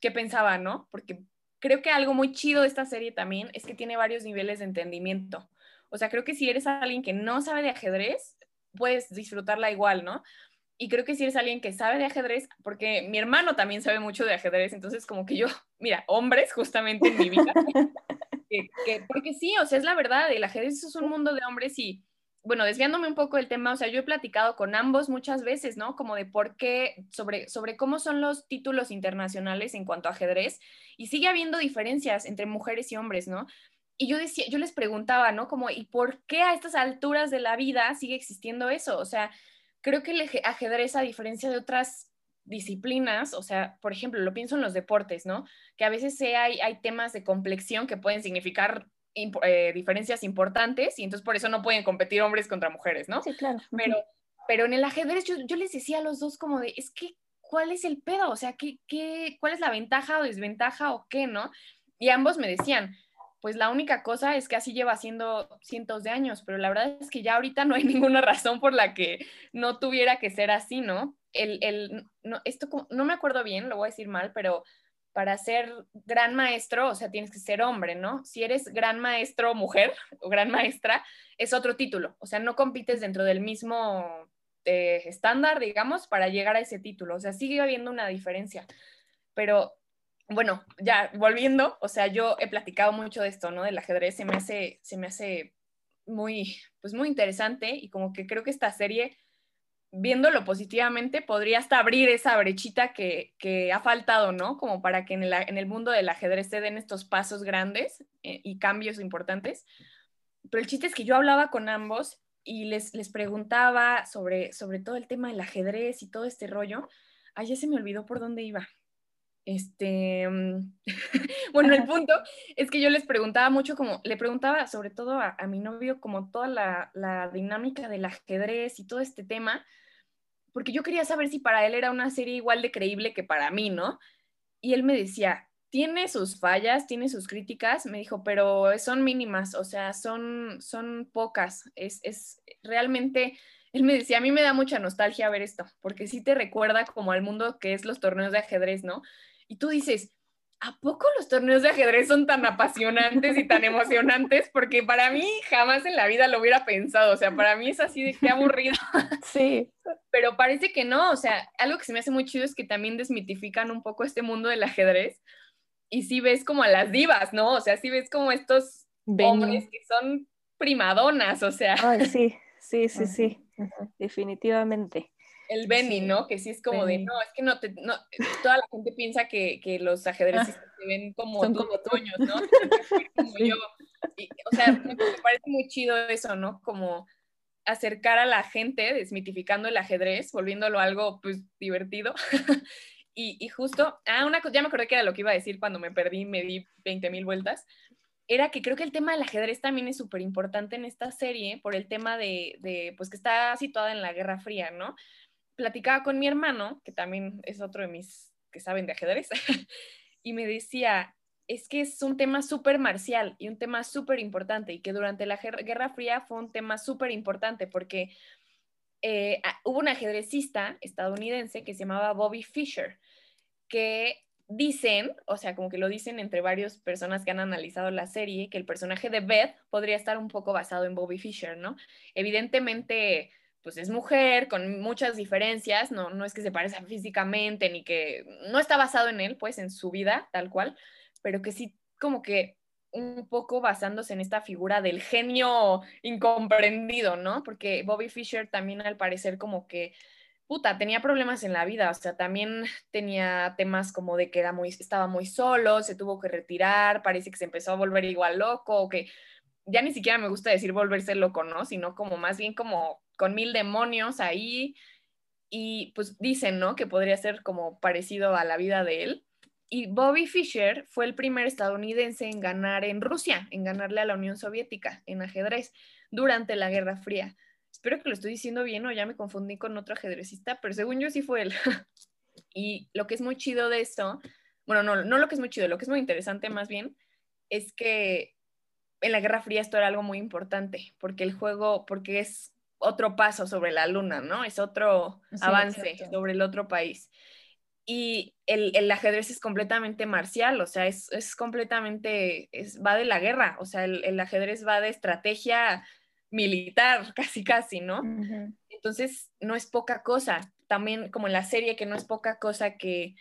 qué pensaba, ¿no? Porque creo que algo muy chido de esta serie también es que tiene varios niveles de entendimiento. O sea, creo que si eres alguien que no sabe de ajedrez, puedes disfrutarla igual, ¿no? Y creo que si eres alguien que sabe de ajedrez, porque mi hermano también sabe mucho de ajedrez, entonces como que yo, mira, hombres justamente en mi vida, porque sí, o sea, es la verdad, el ajedrez es un mundo de hombres y, bueno, desviándome un poco del tema, o sea, yo he platicado con ambos muchas veces, ¿no? Como de por qué, sobre, sobre cómo son los títulos internacionales en cuanto a ajedrez, y sigue habiendo diferencias entre mujeres y hombres, ¿no? Y yo decía, yo les preguntaba, ¿no? Como, ¿y por qué a estas alturas de la vida sigue existiendo eso? O sea, creo que el ajedrez, a diferencia de otras disciplinas, o sea, por ejemplo, lo pienso en los deportes, ¿no? Que a veces hay, hay temas de complexión que pueden significar eh, diferencias importantes y entonces por eso no pueden competir hombres contra mujeres, ¿no? Sí, claro. Pero, pero en el ajedrez yo, yo les decía a los dos como de, es que, ¿cuál es el pedo? O sea, ¿qué, qué, ¿cuál es la ventaja o desventaja o qué, no? Y ambos me decían, pues la única cosa es que así lleva siendo cientos de años, pero la verdad es que ya ahorita no hay ninguna razón por la que no tuviera que ser así, ¿no? El, el, no, esto no me acuerdo bien, lo voy a decir mal, pero para ser gran maestro, o sea, tienes que ser hombre, ¿no? Si eres gran maestro mujer o gran maestra, es otro título, o sea, no compites dentro del mismo eh, estándar, digamos, para llegar a ese título, o sea, sigue habiendo una diferencia, pero bueno, ya volviendo, o sea, yo he platicado mucho de esto, ¿no? Del ajedrez, se me hace, se me hace muy, pues muy interesante y como que creo que esta serie, viéndolo positivamente, podría hasta abrir esa brechita que, ha faltado, ¿no? Como para que en el, en el, mundo del ajedrez se den estos pasos grandes eh, y cambios importantes. Pero el chiste es que yo hablaba con ambos y les, les preguntaba sobre, sobre todo el tema del ajedrez y todo este rollo. Ay, ya se me olvidó por dónde iba. Este, mm, bueno, el punto es que yo les preguntaba mucho, como le preguntaba sobre todo a, mi novio, como toda la, la, dinámica del ajedrez y todo este tema, porque yo quería saber si para él era una serie igual de creíble que para mí, ¿no? Y él me decía, tiene sus fallas, tiene sus críticas, me dijo, pero son mínimas, o sea, son, son pocas, es, es realmente él me decía, a mí me da mucha nostalgia ver esto, porque sí te recuerda como al mundo que es los torneos de ajedrez, ¿no? Y tú dices, ¿a poco los torneos de ajedrez son tan apasionantes y tan emocionantes? Porque para mí jamás en la vida lo hubiera pensado, o sea, para mí es así de qué aburrido. Sí. Pero parece que no, o sea, algo que se me hace muy chido es que también desmitifican un poco este mundo del ajedrez y sí ves como a las divas, ¿no? O sea, sí ves como estos hombres que son primadonas, o sea. Ay, sí, sí, sí, sí, definitivamente el Benny, ¿no? Que sí es como de, no, es que no, te, no, toda la gente piensa que, que los ajedrecistas se ven como Son como toños, ¿no? como yo. o sea, me, parece muy chido eso, ¿no? Como acercar a la gente, desmitificando el ajedrez, volviéndolo algo, pues, divertido. y, y, justo, ah, una cosa, ya me acordé que era lo que iba a decir cuando me perdí, me di 20 mil vueltas, era que creo que el tema del ajedrez también es súper importante en esta serie por el tema de, de, pues, que está situada en la Guerra Fría, ¿no? Platicaba con mi hermano, que también es otro de mis que saben de ajedrez, y me decía, es que es un tema súper marcial y un tema súper importante y que durante la Guerra Fría fue un tema súper importante porque eh, hubo un ajedrecista estadounidense que se llamaba Bobby Fischer, que dicen, o sea, como que lo dicen entre varias personas que han analizado la serie, que el personaje de Beth podría estar un poco basado en Bobby Fischer, ¿no? Evidentemente pues es mujer, con muchas diferencias, no, no es que se parezca físicamente, ni que no está basado en él, pues en su vida, tal cual, pero que sí como que un poco basándose en esta figura del genio incomprendido, ¿no? Porque Bobby Fischer también al parecer como que, puta, tenía problemas en la vida, o sea, también tenía temas como de que era muy, estaba muy solo, se tuvo que retirar, parece que se empezó a volver igual loco, que ya ni siquiera me gusta decir volverse loco, ¿no? Sino como más bien como con mil demonios ahí y pues dicen, ¿no? Que podría ser como parecido a la vida de él. Y Bobby Fischer fue el primer estadounidense en ganar en Rusia, en ganarle a la Unión Soviética en ajedrez durante la Guerra Fría. Espero que lo estoy diciendo bien o ya me confundí con otro ajedrecista, pero según yo sí fue él. y lo que es muy chido de esto, bueno, no, no lo que es muy chido, lo que es muy interesante más bien, es que en la Guerra Fría esto era algo muy importante, porque el juego, porque es otro paso sobre la luna, ¿no? Es otro avance sobre el otro país y el, ajedrez es completamente marcial, o sea, es, completamente, va de la guerra, o sea, el, ajedrez va de estrategia militar, casi, casi, ¿no? Entonces, no es poca cosa. También como en la serie, que no es poca cosa que,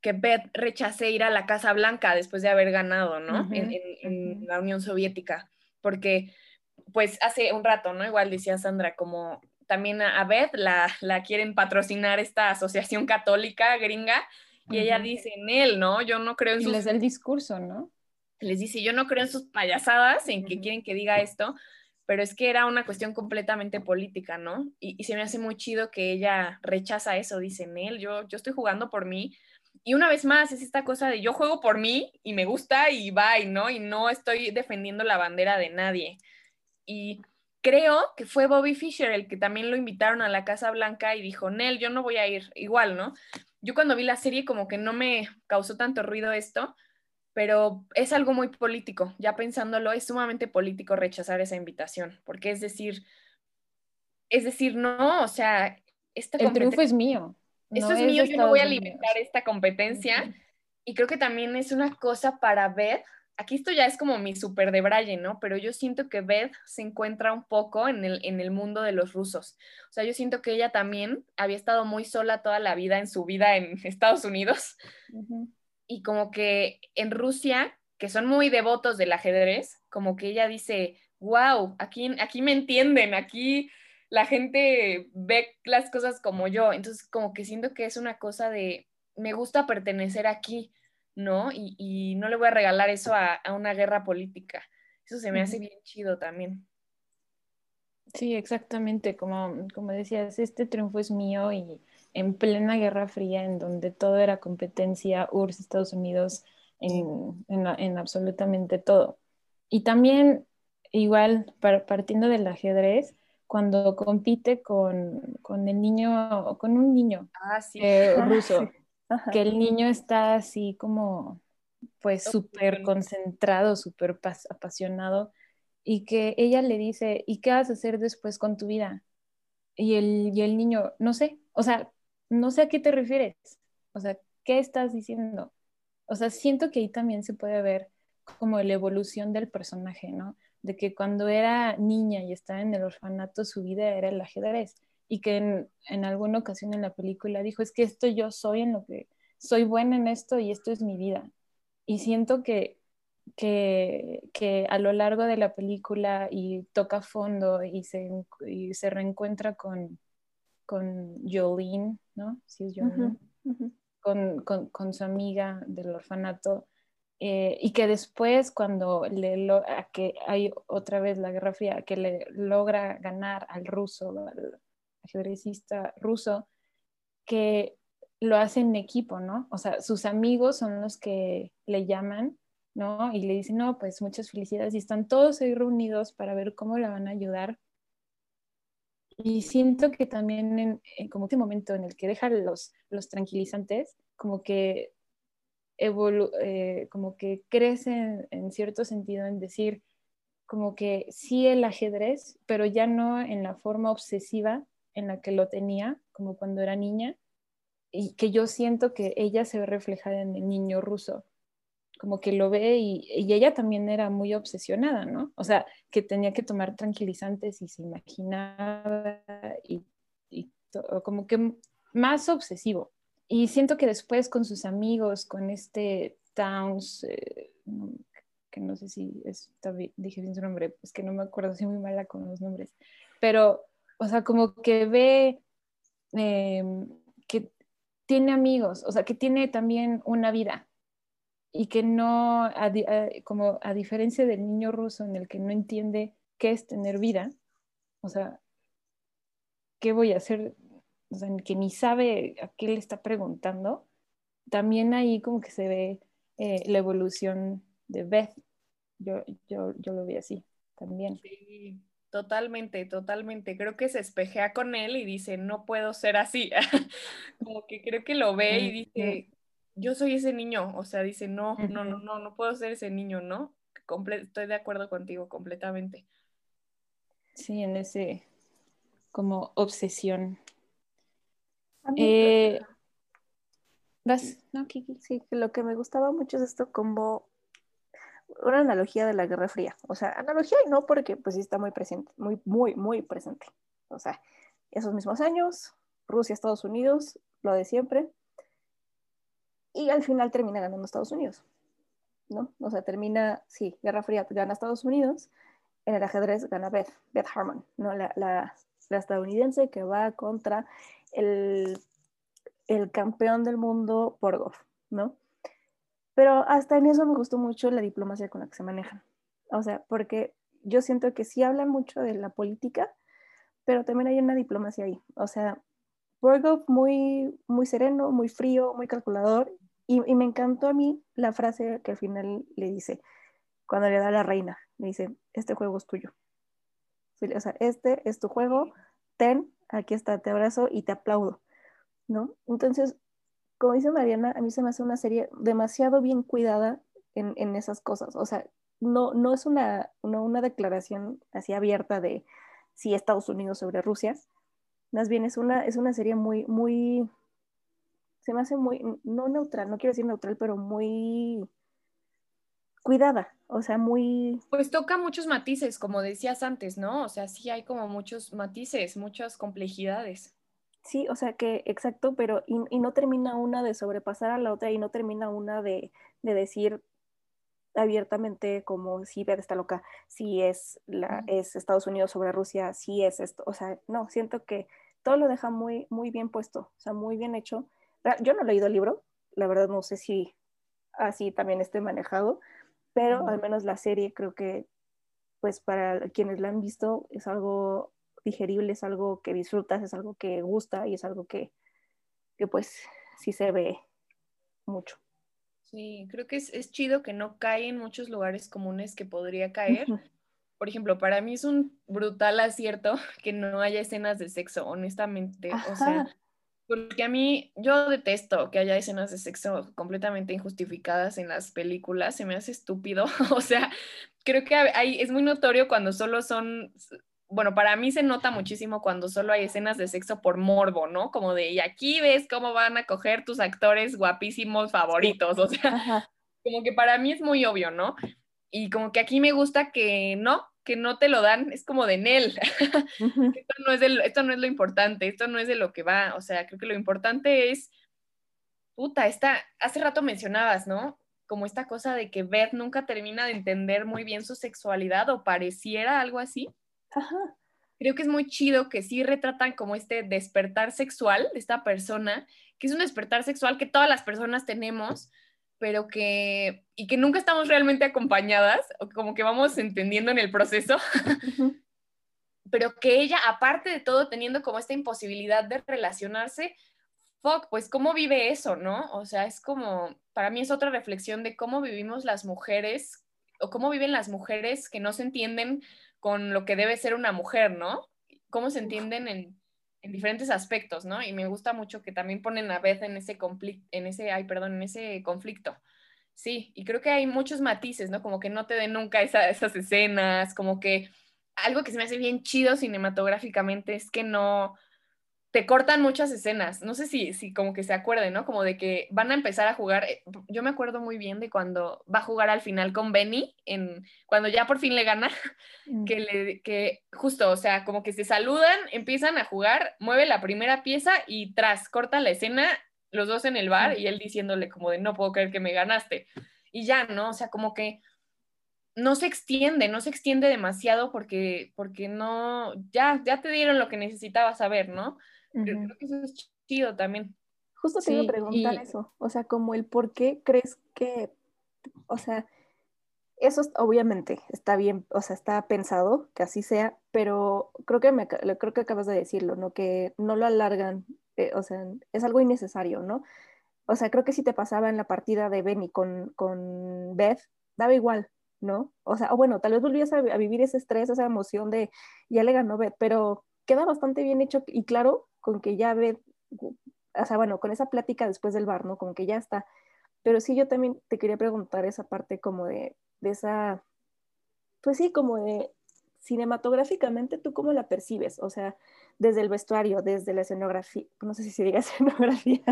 que Beth rechace ir a la Casa Blanca después de haber ganado, ¿no? en, en la Unión Soviética, porque pues hace un rato, ¿no? Igual decía Sandra, como también a, Beth la, quieren patrocinar esta asociación católica gringa y ella dice en él, ¿no? Yo no creo en y les da el discurso, ¿no? Les dice, yo no creo en sus payasadas, en que quieren que diga esto, pero es que era una cuestión completamente política, ¿no? Y, se me hace muy chido que ella rechaza eso, dice en él, yo, yo estoy jugando por mí. Y una vez más, es esta cosa de yo juego por mí y me gusta y bye, ¿no? Y no estoy defendiendo la bandera de nadie. Y creo que fue Bobby Fischer el que también lo invitaron a la Casa Blanca y dijo, Nel, yo no voy a ir igual, ¿no? Yo cuando vi la serie como que no me causó tanto ruido esto, pero es algo muy político, ya pensándolo, es sumamente político rechazar esa invitación, porque es decir, es decir, no, o sea, esta el triunfo es mío. Esto es mío, yo no voy a alimentar esta competencia. Y creo que también es una cosa para ver aquí esto ya es como mi super de Braille, ¿no? Pero yo siento que Beth se encuentra un poco en el, en el mundo de los rusos. O sea, yo siento que ella también había estado muy sola toda la vida en su vida en Estados Unidos. Y como que en Rusia, que son muy devotos del ajedrez, como que ella dice, wow, aquí, aquí me entienden, aquí la gente ve las cosas como yo. Entonces, como que siento que es una cosa de, me gusta pertenecer aquí ¿no? Y, no le voy a regalar eso a, una guerra política. Eso se me hace bien chido también. Sí, exactamente, como, como decías, este triunfo es mío y en plena Guerra Fría, en donde todo era competencia, URSS, Estados Unidos, en, en, absolutamente todo. Y también, igual, partiendo del ajedrez, cuando compite con, con el niño, con un niño ah, sí. Eh, ruso que el niño está así como, pues súper concentrado, súper apasionado, y que ella le dice, ¿y qué vas a hacer después con tu vida? Y el, y el niño, no sé, o sea, no sé a qué te refieres, o sea, ¿qué estás diciendo? O sea, siento que ahí también se puede ver como la evolución del personaje, ¿no? De que cuando era niña y estaba en el orfanato, su vida era el ajedrez y que en, en, alguna ocasión en la película dijo, es que esto yo soy en lo que, soy buena en esto y esto es mi vida. Y siento que, que, que a lo largo de la película y toca fondo y se, y se reencuentra con, con Jolene, ¿no? Sí es Jolene. Con, con, con, su amiga del orfanato. Eh, y que después cuando le lo, que hay otra vez la Guerra Fría, que le logra ganar al ruso, ajedrecista ruso, que lo hace en equipo, ¿no? O sea, sus amigos son los que le llaman, ¿no? Y le dicen, no, pues muchas felicidades y están todos ahí reunidos para ver cómo la van a ayudar. Y siento que también en, como este momento en el que deja los, los tranquilizantes, como que eh, como que crece en, cierto sentido en decir como que sí el ajedrez, pero ya no en la forma obsesiva en la que lo tenía, como cuando era niña, y que yo siento que ella se ve reflejada en el niño ruso, como que lo ve y, ella también era muy obsesionada, ¿no? O sea, que tenía que tomar tranquilizantes y se imaginaba y, como que más obsesivo. Y siento que después con sus amigos, con este Towns, eh, que no sé si dije bien su nombre, es que no me acuerdo, soy muy mala con los nombres, pero o sea, como que ve em, que tiene amigos, o sea, que tiene también una vida y que no, como a diferencia del niño ruso en el que no entiende qué es tener vida, o sea, ¿qué voy a hacer? O sea, que ni sabe a qué le está preguntando, también ahí como que se ve eh, la evolución de Beth. Yo, yo, yo lo vi así también. Sí, totalmente, totalmente. Creo que se espejea con él y dice, no puedo ser así. como que creo que lo ve y dice, yo soy ese niño. O sea, dice, no, no, no, no, no puedo ser ese niño, ¿no? estoy de acuerdo contigo completamente. Sí, en ese como obsesión. Eh, no, Kiki. Sí, lo que me gustaba mucho es esto como una analogía de la Guerra Fría. O sea, analogía y no porque pues sí está muy presente, muy, muy, muy presente. O sea, esos mismos años, Rusia, Estados Unidos, lo de siempre. Y al final termina ganando Estados Unidos. ¿no? O sea, termina, sí, Guerra Fría gana Estados Unidos, en el ajedrez gana Beth, Beth Harmon, ¿no? La, la, estadounidense que va contra el, el campeón del mundo Borgov, ¿no? Pero hasta en eso me gustó mucho la diplomacia con la que se manejan. O sea, porque yo siento que sí hablan mucho de la política, pero también hay una diplomacia ahí. O sea, Borgov muy, muy sereno, muy frío, muy calculador, y, me encantó a mí la frase que al final le dice, cuando le da la reina, le dice, este juego es tuyo. O sea, este es tu juego, ten, aquí está, te abrazo y te aplaudo, ¿no? Entonces, como dice Mariana, a mí se me hace una serie demasiado bien cuidada en, en esas cosas. O sea, no, no es una, una declaración así abierta de si Estados Unidos sobre Rusia, más bien es una, es una serie muy, muy, se me hace muy, no neutral, no quiero decir neutral, pero muy cuidada, o sea, muy... Pues toca muchos matices, como decías antes, ¿no? O sea, sí hay como muchos matices, muchas complejidades. Sí, o sea que, exacto, pero y, no termina una de sobrepasar a la otra y no termina una de, de decir abiertamente como si Beth está loca, si es, la, es Estados Unidos sobre Rusia, si es esto, o sea, no, siento que todo lo deja muy, muy bien puesto, o sea, muy bien hecho. Ah, yo no he leído el libro, la verdad no sé si así también esté manejado, pero al menos la serie creo que pues para quienes la han visto es algo digerible, es algo que disfrutas, es algo que gusta y es algo que, que pues sí se ve mucho. Sí, creo que es, es, chido que no cae en muchos lugares comunes que podría caer. Por ejemplo, para mí es un brutal acierto que no haya escenas de sexo, honestamente. O sea, porque a mí, yo detesto que haya escenas de sexo completamente injustificadas en las películas, se me hace estúpido. o sea, creo que hay, es muy notorio cuando solo son, bueno, para mí se nota muchísimo cuando solo hay escenas de sexo por morbo, ¿no? Como de, y aquí ves cómo van a coger tus actores guapísimos favoritos, o sea, como que para mí es muy obvio, ¿no? Y como que aquí me gusta que no, que no te lo dan, es como de Nel. esto, no es esto no es lo importante, esto no es de lo que va. O sea, creo que lo importante es, puta, esta, hace rato mencionabas, ¿no? Como esta cosa de que Beth nunca termina de entender muy bien su sexualidad o pareciera algo así. Creo que es muy chido que sí retratan como este despertar sexual de esta persona, que es un despertar sexual que todas las personas tenemos, pero que, y que nunca estamos realmente acompañadas, o como que vamos entendiendo en el proceso, pero que ella, aparte de todo, teniendo como esta imposibilidad de relacionarse, fuck, pues cómo vive eso, ¿no? O sea, es como, para mí es otra reflexión de cómo vivimos las mujeres, o cómo viven las mujeres que no se entienden con lo que debe ser una mujer, ¿no? Cómo se entienden en, en diferentes aspectos, ¿no? Y me gusta mucho que también ponen a Beth en ese conflicto, en ese, ay, perdón, en ese conflicto. Sí, y creo que hay muchos matices, ¿no? Como que no te den nunca esas escenas, como que algo que se me hace bien chido cinematográficamente es que no, te cortan muchas escenas. No sé si, si como que se acuerden, ¿no? Como de que van a empezar a jugar. Eh, yo me acuerdo muy bien de cuando va a jugar al final con Benny, en, cuando ya por fin le gana, mm. que, le, que justo, o sea, como que se saludan, empiezan a jugar, mueve la primera pieza y tras corta la escena, los dos en el bar mm. y él diciéndole como de no puedo creer que me ganaste. Y ya, ¿no? O sea, como que no se extiende, no se extiende demasiado porque, porque no, ya, ya te dieron lo que necesitabas saber, ¿no? Creo que eso es chido también. Justo te iba a preguntar eso, o sea, como el por qué crees que, o sea, eso obviamente está bien, o sea, está pensado que así sea, pero creo que, me, creo que acabas de decirlo, ¿no? Que no lo alargan, eh, o sea, es algo innecesario, ¿no? o sea, creo que si te pasaba en la partida de Benny con, con Beth, daba igual, ¿no? O sea, o bueno, tal vez volvías a, a, vivir ese estrés, esa emoción de ya le ganó Beth, pero queda bastante bien hecho y claro con que ya Beth, o sea, bueno, con esa plática después del bar, ¿no? Como que ya está. Pero sí, yo también te quería preguntar esa parte como de, de esa, pues sí, como de cinematográficamente, ¿tú cómo la percibes? O sea, desde el vestuario, desde la escenografía, no sé si se diga escenografía,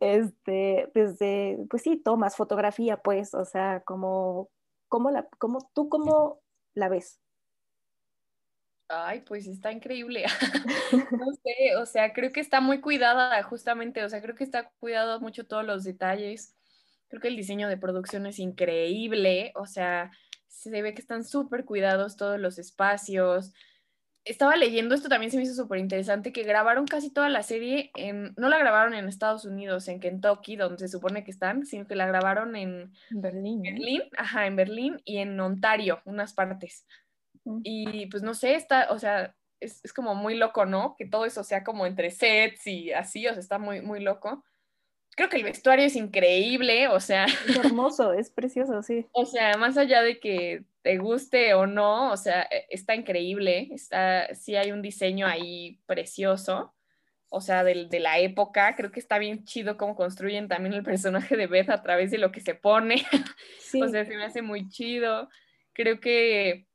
este, desde, pues sí, tomas, fotografía, pues, o sea, como, ¿cómo la, cómo, ¿tú cómo la ves? Ay, pues está increíble. no sé, o sea, creo que está muy cuidada justamente, o sea, creo que está cuidado mucho todos los detalles. Creo que el diseño de producción es increíble, o sea, se ve que están súper cuidados todos los espacios. Estaba leyendo, esto también se me hizo súper interesante, que grabaron casi toda la serie, en, no la grabaron en Estados Unidos, en Kentucky, donde se supone que están, sino que la grabaron en Berlín. Berlín, ajá, en Berlín y en Ontario, unas partes. Y pues no sé, está, o sea, es, es, como muy loco, ¿no? Que todo eso sea como entre sets y así, o sea, está muy, muy loco creo que el vestuario es increíble, o sea. Es hermoso, es precioso, sí. O sea, más allá de que te guste o no, o sea, e, está increíble, está, sí hay un diseño ahí precioso, o sea, de, de la época, creo que está bien chido cómo construyen también el personaje de Beth a través de lo que se pone, sí. o sea, se me hace muy chido, creo que,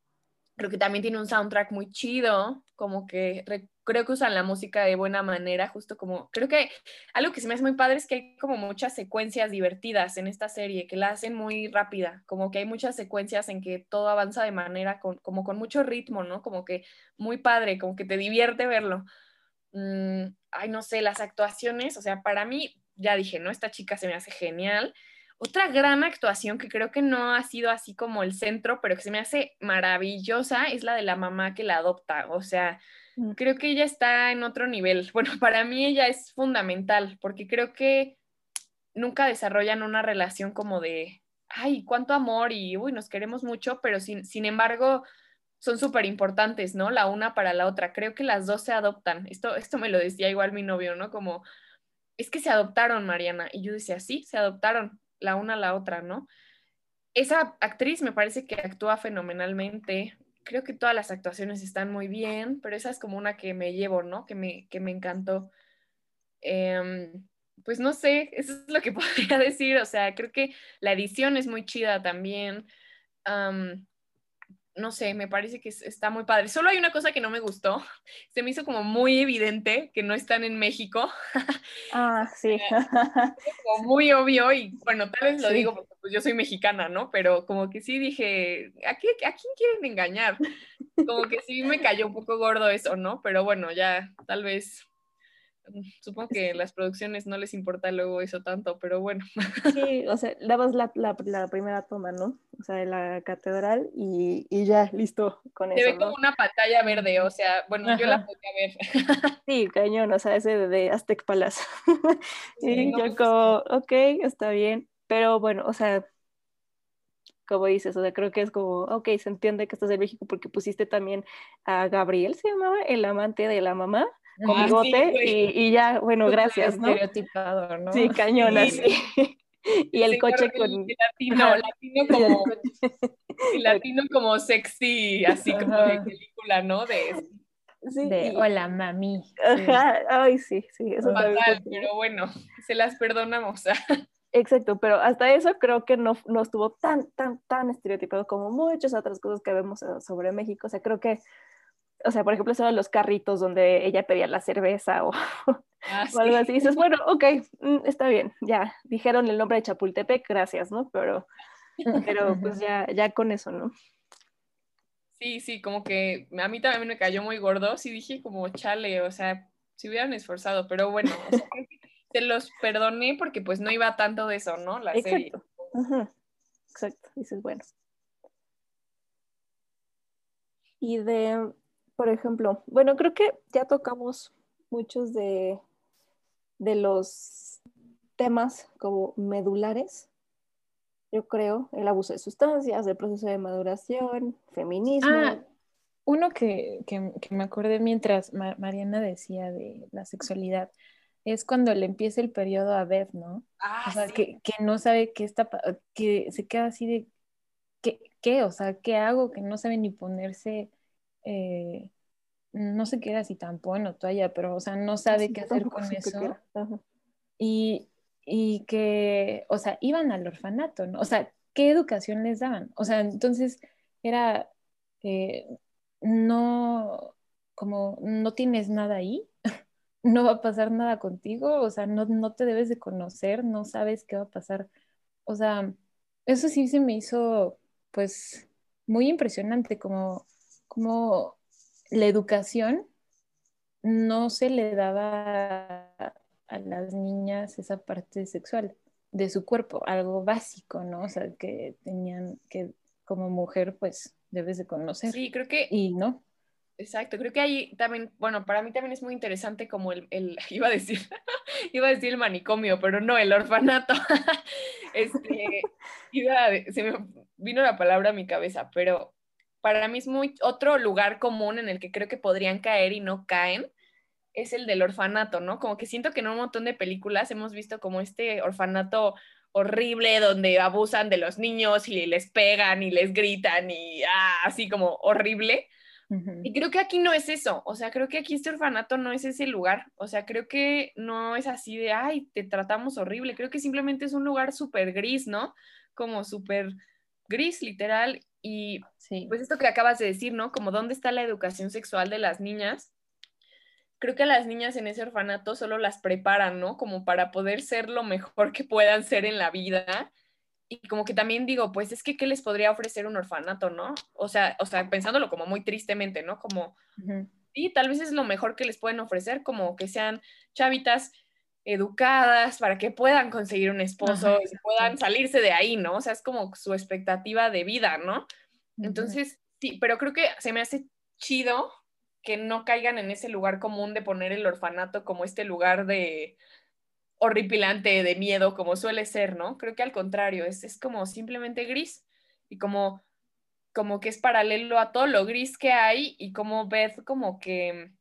creo que también tiene un soundtrack muy chido, como que creo que usan la música de buena manera, justo como, creo que algo que se me hace muy padre es que hay como muchas secuencias divertidas en esta serie, que la hacen muy rápida, como que hay muchas secuencias en que todo avanza de manera con, como con mucho ritmo, ¿no? Como que muy padre, como que te divierte verlo. Mm, ay, no sé, las actuaciones, o sea, para mí, ya dije, ¿no? Esta chica se me hace genial. Otra gran actuación que creo que no ha sido así como el centro, pero que se me hace maravillosa es la de la mamá que la adopta. O sea, Mm. creo que ella está en otro nivel. Bueno, para mí ella es fundamental porque creo que nunca desarrollan una relación como de, ay, cuánto amor y, uy, nos queremos mucho, pero sin, sin embargo son súper importantes, ¿no? La una para la otra. Creo que las dos se adoptan. Esto, esto me lo decía igual mi novio, ¿no? Como, es que se adoptaron, Mariana. Y yo decía, sí, se adoptaron la una a la otra, ¿no? Esa actriz me parece que actúa fenomenalmente creo que todas las actuaciones están muy bien, pero esa es como una que me llevo, ¿no? Que me, que me encantó. Eh, pues no sé, eso es lo que podría decir, o sea, creo que la edición es muy chida también. No sé, me parece que está muy padre. Solo hay una cosa que no me gustó. Se me hizo como muy evidente que no están en México. Ah, sí. como muy obvio y bueno, tal vez lo sí. digo porque pues, yo soy mexicana, ¿no? Pero como que sí dije, ¿a, qué, ¿a quién quieren engañar? Como que sí me cayó un poco gordo eso, ¿no? Pero bueno, ya tal vez supongo que las producciones no les importa luego eso tanto, pero bueno. Sí, o sea, dabas la, la, la primera toma, ¿no? O sea, de la catedral y, y ya, listo con Se eso. ve como ¿no? una pantalla verde, o sea, bueno, Ajá. yo la podía ver. Sí, cañón, o sea, ese de, de Aztec Palace. Sí, y no, yo como, ok, está bien, pero bueno, o sea, como dices, o sea, creo que es como, ok, se entiende que estás en México porque pusiste también a Gabriel, se llamaba, el amante de la mamá, con ah, bigote sí, y, y, ya, bueno, gracias, ¿no? Estereotipado, ¿no? Sí, cañón sí. así. y el, coche con... Latino, latino como... latino como sexy, así como de película, ¿no? De, sí, de y... hola, mami. Ajá, ay, sí, sí. Eso Fatal, pero bueno, se las perdonamos. Exacto, pero hasta eso creo que no, no estuvo tan, tan, tan estereotipado como muchas otras cosas que vemos sobre México. O sea, creo que o sea, por ejemplo, son los carritos donde ella pedía la cerveza o, ah, o algo así. Y dices, bueno, ok, mm, está bien, ya, dijeron el nombre de Chapultepec, gracias, ¿no? Pero, pero pues ya, ya con eso, ¿no? Sí, sí, como que a mí también me cayó muy gordo, sí dije como chale, o sea, se hubieran esforzado, pero bueno, o sea, te los perdoné porque pues no iba tanto de eso, ¿no? La Exacto. serie. Uh-huh. Exacto, dices, bueno. Y de, por ejemplo, bueno, creo que ya tocamos muchos de, de los temas como medulares, yo creo, el abuso de sustancias, el proceso de maduración, feminismo. Ah, uno que, que, que me acordé mientras Mariana decía de la sexualidad, es cuando le empieza el periodo a Beth, ¿no? Ah, o sea, sí. que, que no sabe qué está, que se queda así de, ¿qué? qué? O sea, ¿qué hago? Que no sabe ni ponerse, eh, no sé qué era, si tampón o toalla, pero, o sea, no sabe Sí, qué hacer con eso. Y, y que, o sea, iban al orfanato, ¿no? O sea, ¿qué educación les daban? O sea, entonces era, eh, no, como, no tienes nada ahí, no va a pasar nada contigo, o sea, no, no te debes de conocer, no sabes qué va a pasar. O sea, eso sí se me hizo, pues, muy impresionante, como, como la educación no se le daba a las niñas esa parte sexual de su cuerpo, algo básico, ¿no? O sea, que tenían que, como mujer, pues, debes de conocer. Sí, creo que Y no. Exacto, creo que ahí también, bueno, para mí también es muy interesante como el, el iba a decir, iba a decir el manicomio, pero no, el orfanato. Este, iba se me vino la palabra a mi cabeza, pero para mí es muy otro lugar común en el que creo que podrían caer y no caen, es el del orfanato, ¿no? Como que siento que en un montón de películas hemos visto como este orfanato horrible donde abusan de los niños y les pegan y les gritan y ah, así como horrible. Y creo que aquí no es eso, o sea, creo que aquí este orfanato no es ese lugar, o sea, creo que no es así de, ay, te tratamos horrible, creo que simplemente es un lugar súper gris, ¿no? Como súper gris, literal, y Sí. pues esto que acabas de decir, ¿no? Como dónde está la educación sexual de las niñas. Creo que a las niñas en ese orfanato solo las preparan, ¿no? Como para poder ser lo mejor que puedan ser en la vida. Y como que también digo, pues es que ¿qué les podría ofrecer un orfanato, no? O sea, o sea, pensándolo como muy tristemente, ¿no? Como Ujú. sí, tal vez es lo mejor que les pueden ofrecer, como que sean chavitas educadas para que puedan conseguir un esposo Ajá, y puedan salirse de ahí, ¿no? O sea, es como su expectativa de vida, ¿no? Entonces, sí, pero creo que se me hace chido que no caigan en ese lugar común de poner el orfanato como este lugar de horripilante, de miedo, como suele ser, ¿no? Creo que al contrario, es, es como simplemente gris y como, como que es paralelo a todo lo gris que hay y como Beth como que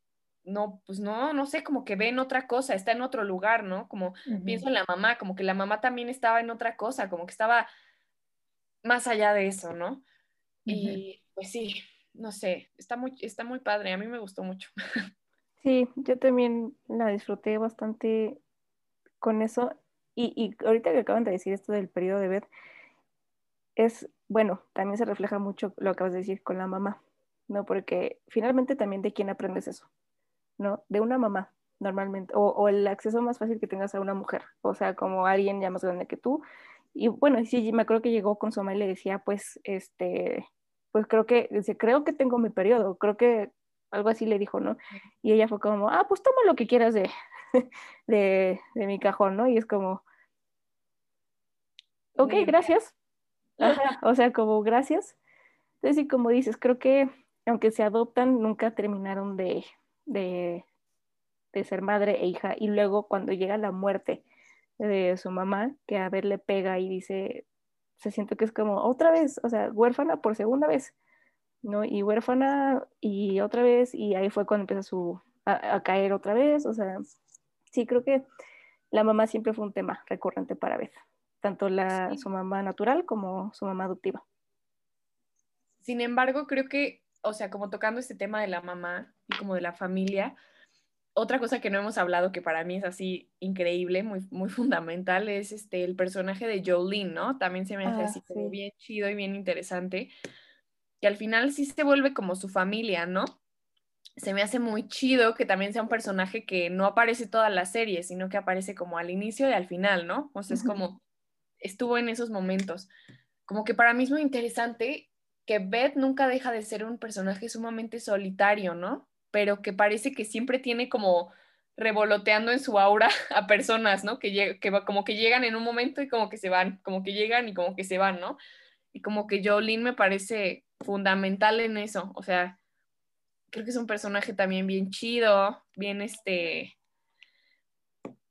no, pues no, no sé, como que ve en otra cosa, está en otro lugar, ¿no? Como pienso en la mamá, como que la mamá también estaba en otra cosa, como que estaba más allá de eso, ¿no? Y pues sí, no sé, está muy, está muy padre, a mí me gustó mucho. Sí, yo también la disfruté bastante con eso. Y, y ahorita que acaban de decir esto del periodo de Beth, es, bueno, también se refleja mucho lo que acabas de decir con la mamá, ¿no? Porque finalmente también de quién aprendes eso, ¿no? De una mamá, normalmente, o, o el acceso más fácil que tengas a una mujer, o sea, como alguien ya más grande que tú. Y bueno, sí, me acuerdo que llegó con su mamá y le decía, pues, este, pues creo que, dice, creo que tengo mi periodo, creo que algo así le dijo, ¿no? Y ella fue como, ah, pues toma lo que quieras de, de, de mi cajón, ¿no? Y es como, ok, gracias. Ajá, o sea, como gracias. Entonces, sí, como dices, creo que aunque se adoptan, nunca terminaron de, de, de ser madre e hija. Y luego cuando llega la muerte de su mamá, que a ver le pega y dice, se siente que es como otra vez, o sea, huérfana por segunda vez, ¿no? Y huérfana y otra vez, y ahí fue cuando empieza su, a, a caer otra vez, o sea, sí, creo que la mamá siempre fue un tema recurrente para Beth, tanto la, Sí. su mamá natural como su mamá adoptiva. Sin embargo, creo que, o sea, como tocando este tema de la mamá y como de la familia, otra cosa que no hemos hablado que para mí es así increíble, muy, muy fundamental, es este, el personaje de Jolene, ¿no? También se me hace Ah, así como sí. bien chido y bien interesante, que al final sí se vuelve como su familia, ¿no? Se me hace muy chido que también sea un personaje que no aparece toda la serie, sino que aparece como al inicio y al final, ¿no? O sea, es como, estuvo en esos momentos. Como que para mí es muy interesante que Beth nunca deja de ser un personaje sumamente solitario, ¿no? Pero que parece que siempre tiene como revoloteando en su aura a personas, ¿no? Que, que como que llegan en un momento y como que se van, como que llegan y como que se van, ¿no? Y como que Jolene me parece fundamental en eso, o sea, creo que es un personaje también bien chido, bien este...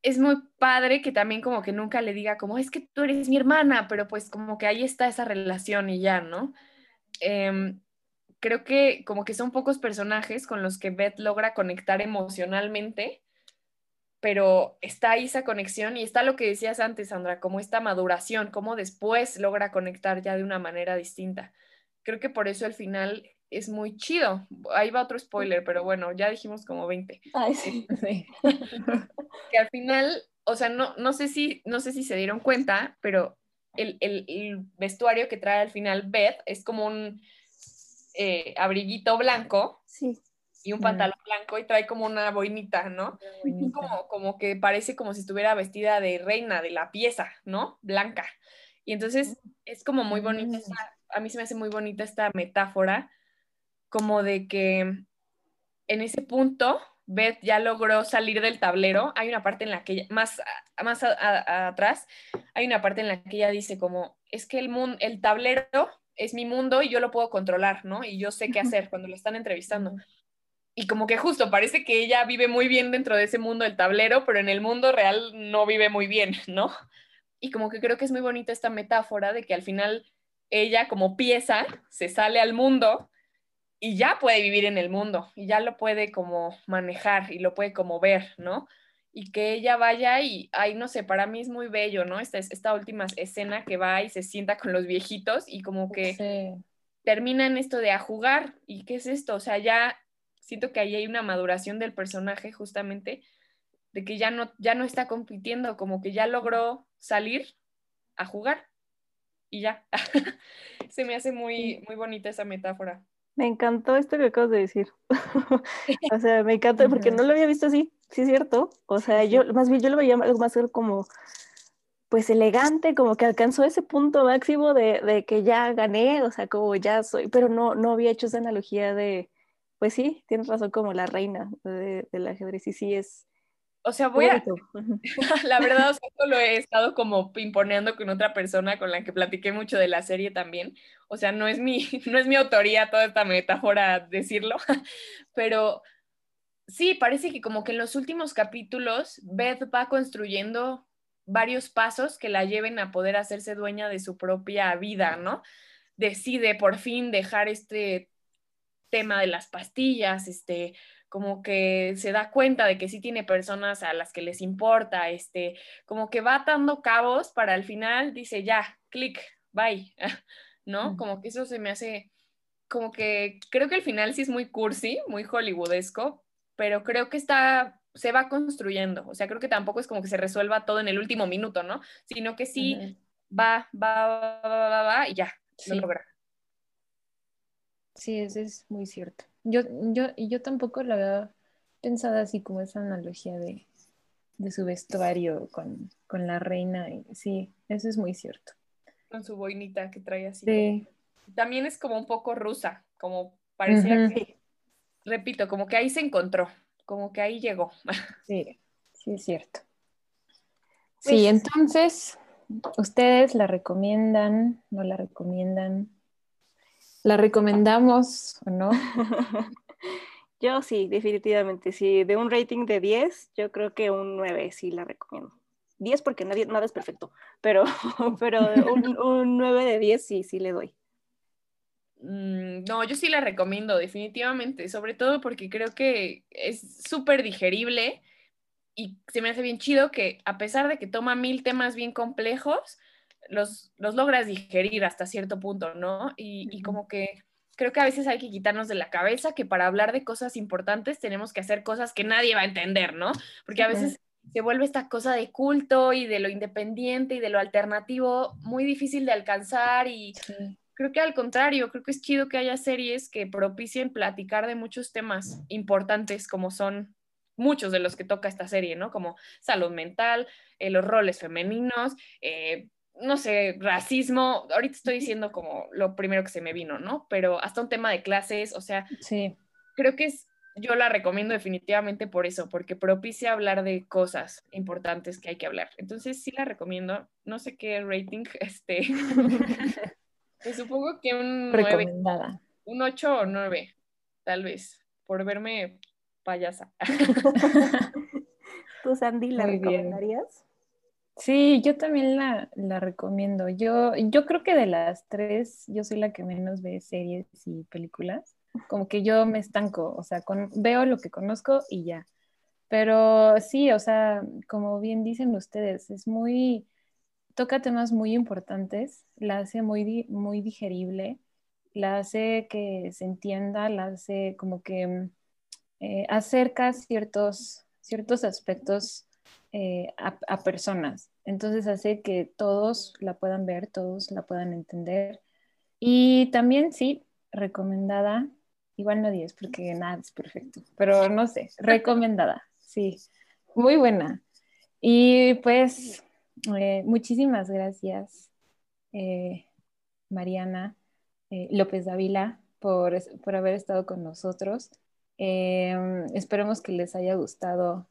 Es muy padre que también como que nunca le diga como, es que tú eres mi hermana, pero pues como que ahí está esa relación y ya, ¿no? Em, creo que como que son pocos personajes con los que Beth logra conectar emocionalmente pero está ahí esa conexión y está lo que decías antes, Sandra, como esta maduración, cómo después logra conectar ya de una manera distinta. Creo que por eso el final es muy chido. Ahí va otro spoiler, pero bueno, ya dijimos como 20. Ay, sí. que al final, o sea, no, no, sé, si, no sé si se dieron cuenta, pero el, el, vestuario que trae al final Beth es como un eh, abriguito blanco. Sí y un pantalón blanco y trae como una boinita, ¿no? Como, como que parece como si estuviera vestida de reina de la pieza, ¿no? Blanca. Y entonces es como muy bonita, mm. a mí se me hace muy bonita esta metáfora, como de que en ese punto Beth ya logró salir del tablero. Hay una parte en la que, ella, más, más atrás, hay una parte en la que ella dice como, es que el, mundo, el tablero es mi mundo y yo lo puedo controlar, ¿no? Y yo sé qué hacer cuando lo están entrevistando y como que justo parece que ella vive muy bien dentro de ese mundo del tablero, pero en el mundo real no vive muy bien, ¿no? Y como que creo que es muy bonita esta metáfora de que al final ella como pieza se sale al mundo y ya puede vivir en el mundo y ya lo puede como manejar y lo puede como ver, ¿no? Y que ella vaya y, ay, no sé, para mí es muy bello, ¿no? Esta, esta última escena que va y se sienta con los viejitos y como que termina en esto de a jugar. ¿Y qué es esto? O sea, ya siento que ahí hay una maduración del personaje justamente, de que ya no, ya no está compitiendo, como que ya logró salir a jugar y ya. Se me hace muy, muy bonita esa metáfora. Me encantó esto que acabas de decir. o sea, me encanta porque no lo había visto así, sí es cierto. O sea, yo más bien yo lo veía algo más como pues elegante, como que alcanzó ese punto máximo de, de, que ya gané, o sea, como ya soy, pero no, no había hecho esa analogía de, pues sí, tienes razón como la reina de, del ajedrez y sí es... O sea, voy a... la verdad, o sea, lo he estado como imponeando con otra persona con la que platiqué mucho de la serie también. O sea, no es mi, no es mi autoría toda esta metáfora decirlo, pero sí, parece que como que en los últimos capítulos Beth va construyendo varios pasos que la lleven a poder hacerse dueña de su propia vida, ¿no? Decide por fin dejar este tema de las pastillas, este, como que se da cuenta de que sí tiene personas a las que les importa, este, como que va atando cabos para al final dice ya, clic, bye, ¿no? Como que eso se me hace, como que creo que al final sí es muy cursi, muy hollywoodesco, pero creo que está, se va construyendo, o sea, creo que tampoco es como que se resuelva todo en el último minuto, ¿no? Sino que sí va, va, va, va, va, va, y ya, lo logra. Sí, eso es muy cierto. Yo, yo, y yo tampoco lo había pensado así como esa analogía de, su vestuario con, la reina. sí, eso es muy cierto. Con su boinita que trae así. Sí. También es como un poco rusa, como parecía que, repito, como que ahí se encontró, como que ahí llegó. Sí, sí es cierto. sí, pues entonces, ¿ustedes la recomiendan? ¿No la recomiendan? ¿La recomendamos o no? yo sí, definitivamente. Sí, de un rating de 10, yo creo que un 9 sí la recomiendo. 10 porque nadie, nada es perfecto, pero, pero un, un 9 de 10 sí, sí le doy. Mm, no, yo sí la recomiendo, definitivamente, sobre todo porque creo que es súper digerible y se me hace bien chido que a pesar de que toma mil temas bien complejos, los, logras digerir hasta cierto punto, ¿no? Y, como que creo que a veces hay que quitarnos de la cabeza que para hablar de cosas importantes tenemos que hacer cosas que nadie va a entender, ¿no? Porque a veces se vuelve esta cosa de culto y de lo independiente y de lo alternativo muy difícil de alcanzar y creo que al contrario, creo que es chido que haya series que propicien platicar de muchos temas importantes como son muchos de los que toca esta serie, ¿no? Como salud mental, eh, los roles femeninos, eh, no sé, racismo, ahorita estoy diciendo como lo primero que se me vino, ¿no? Pero hasta un tema de clases, o sea, sí. creo que es, yo la recomiendo definitivamente por eso, porque propicia hablar de cosas importantes que hay que hablar. Entonces sí la recomiendo, no sé qué rating, este, pues supongo que un 9, un 8 o 9, tal vez, por verme payasa. ¿Tú, Sandy, la recomendarías? Sí, yo también la, recomiendo. Yo, yo creo que de las tres, yo soy la que menos ve series y películas. Como que yo me estanco, o sea, veo lo que conozco y ya. Pero sí, o sea, como bien dicen ustedes, es muy, toca temas muy importantes, la hace muy, muy digerible, la hace que se entienda, la hace como que eh, acerca ciertos, ciertos aspectos eh, a, personas. Entonces hace que todos la puedan ver, todos la puedan entender. Y también, sí, recomendada, igual no 10 porque nada es perfecto, pero no sé, recomendada, sí, muy buena. Y pues, eh, muchísimas gracias, Mariana López Dávila, por, por haber estado con nosotros. Em, esperemos que les haya gustado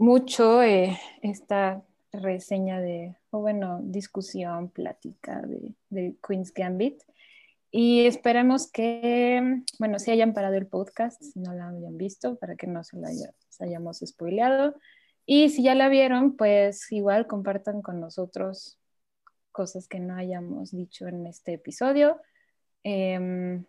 mucho eh, esta reseña de, o bueno, discusión, plática de, de, Queen's Gambit. Y esperemos que, bueno, si hayan parado el podcast, si no la hayan visto, para que no se la hayamos spoileado. Y si ya la vieron, pues igual compartan con nosotros cosas que no hayamos dicho en este episodio. Em,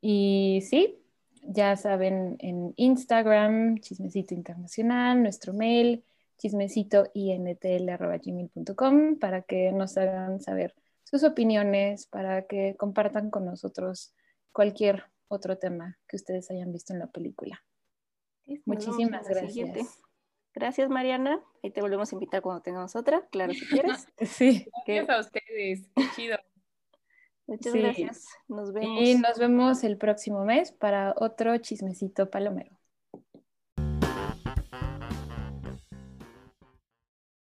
y sí, ya saben, en Instagram, Chismecito Internacional, nuestro mail, chismecitointl.gmail.com para que nos hagan saber sus opiniones, para que compartan con nosotros cualquier otro tema que ustedes hayan visto en la película. Muchísimas gracias. Gracias, Mariana. Ahí te volvemos a invitar cuando tengamos otra, claro, si quieres. sí. Gracias a ustedes. Qué chido. Muchas gracias. Nos vemos. Y nos vemos el próximo mes para otro chismecito palomero.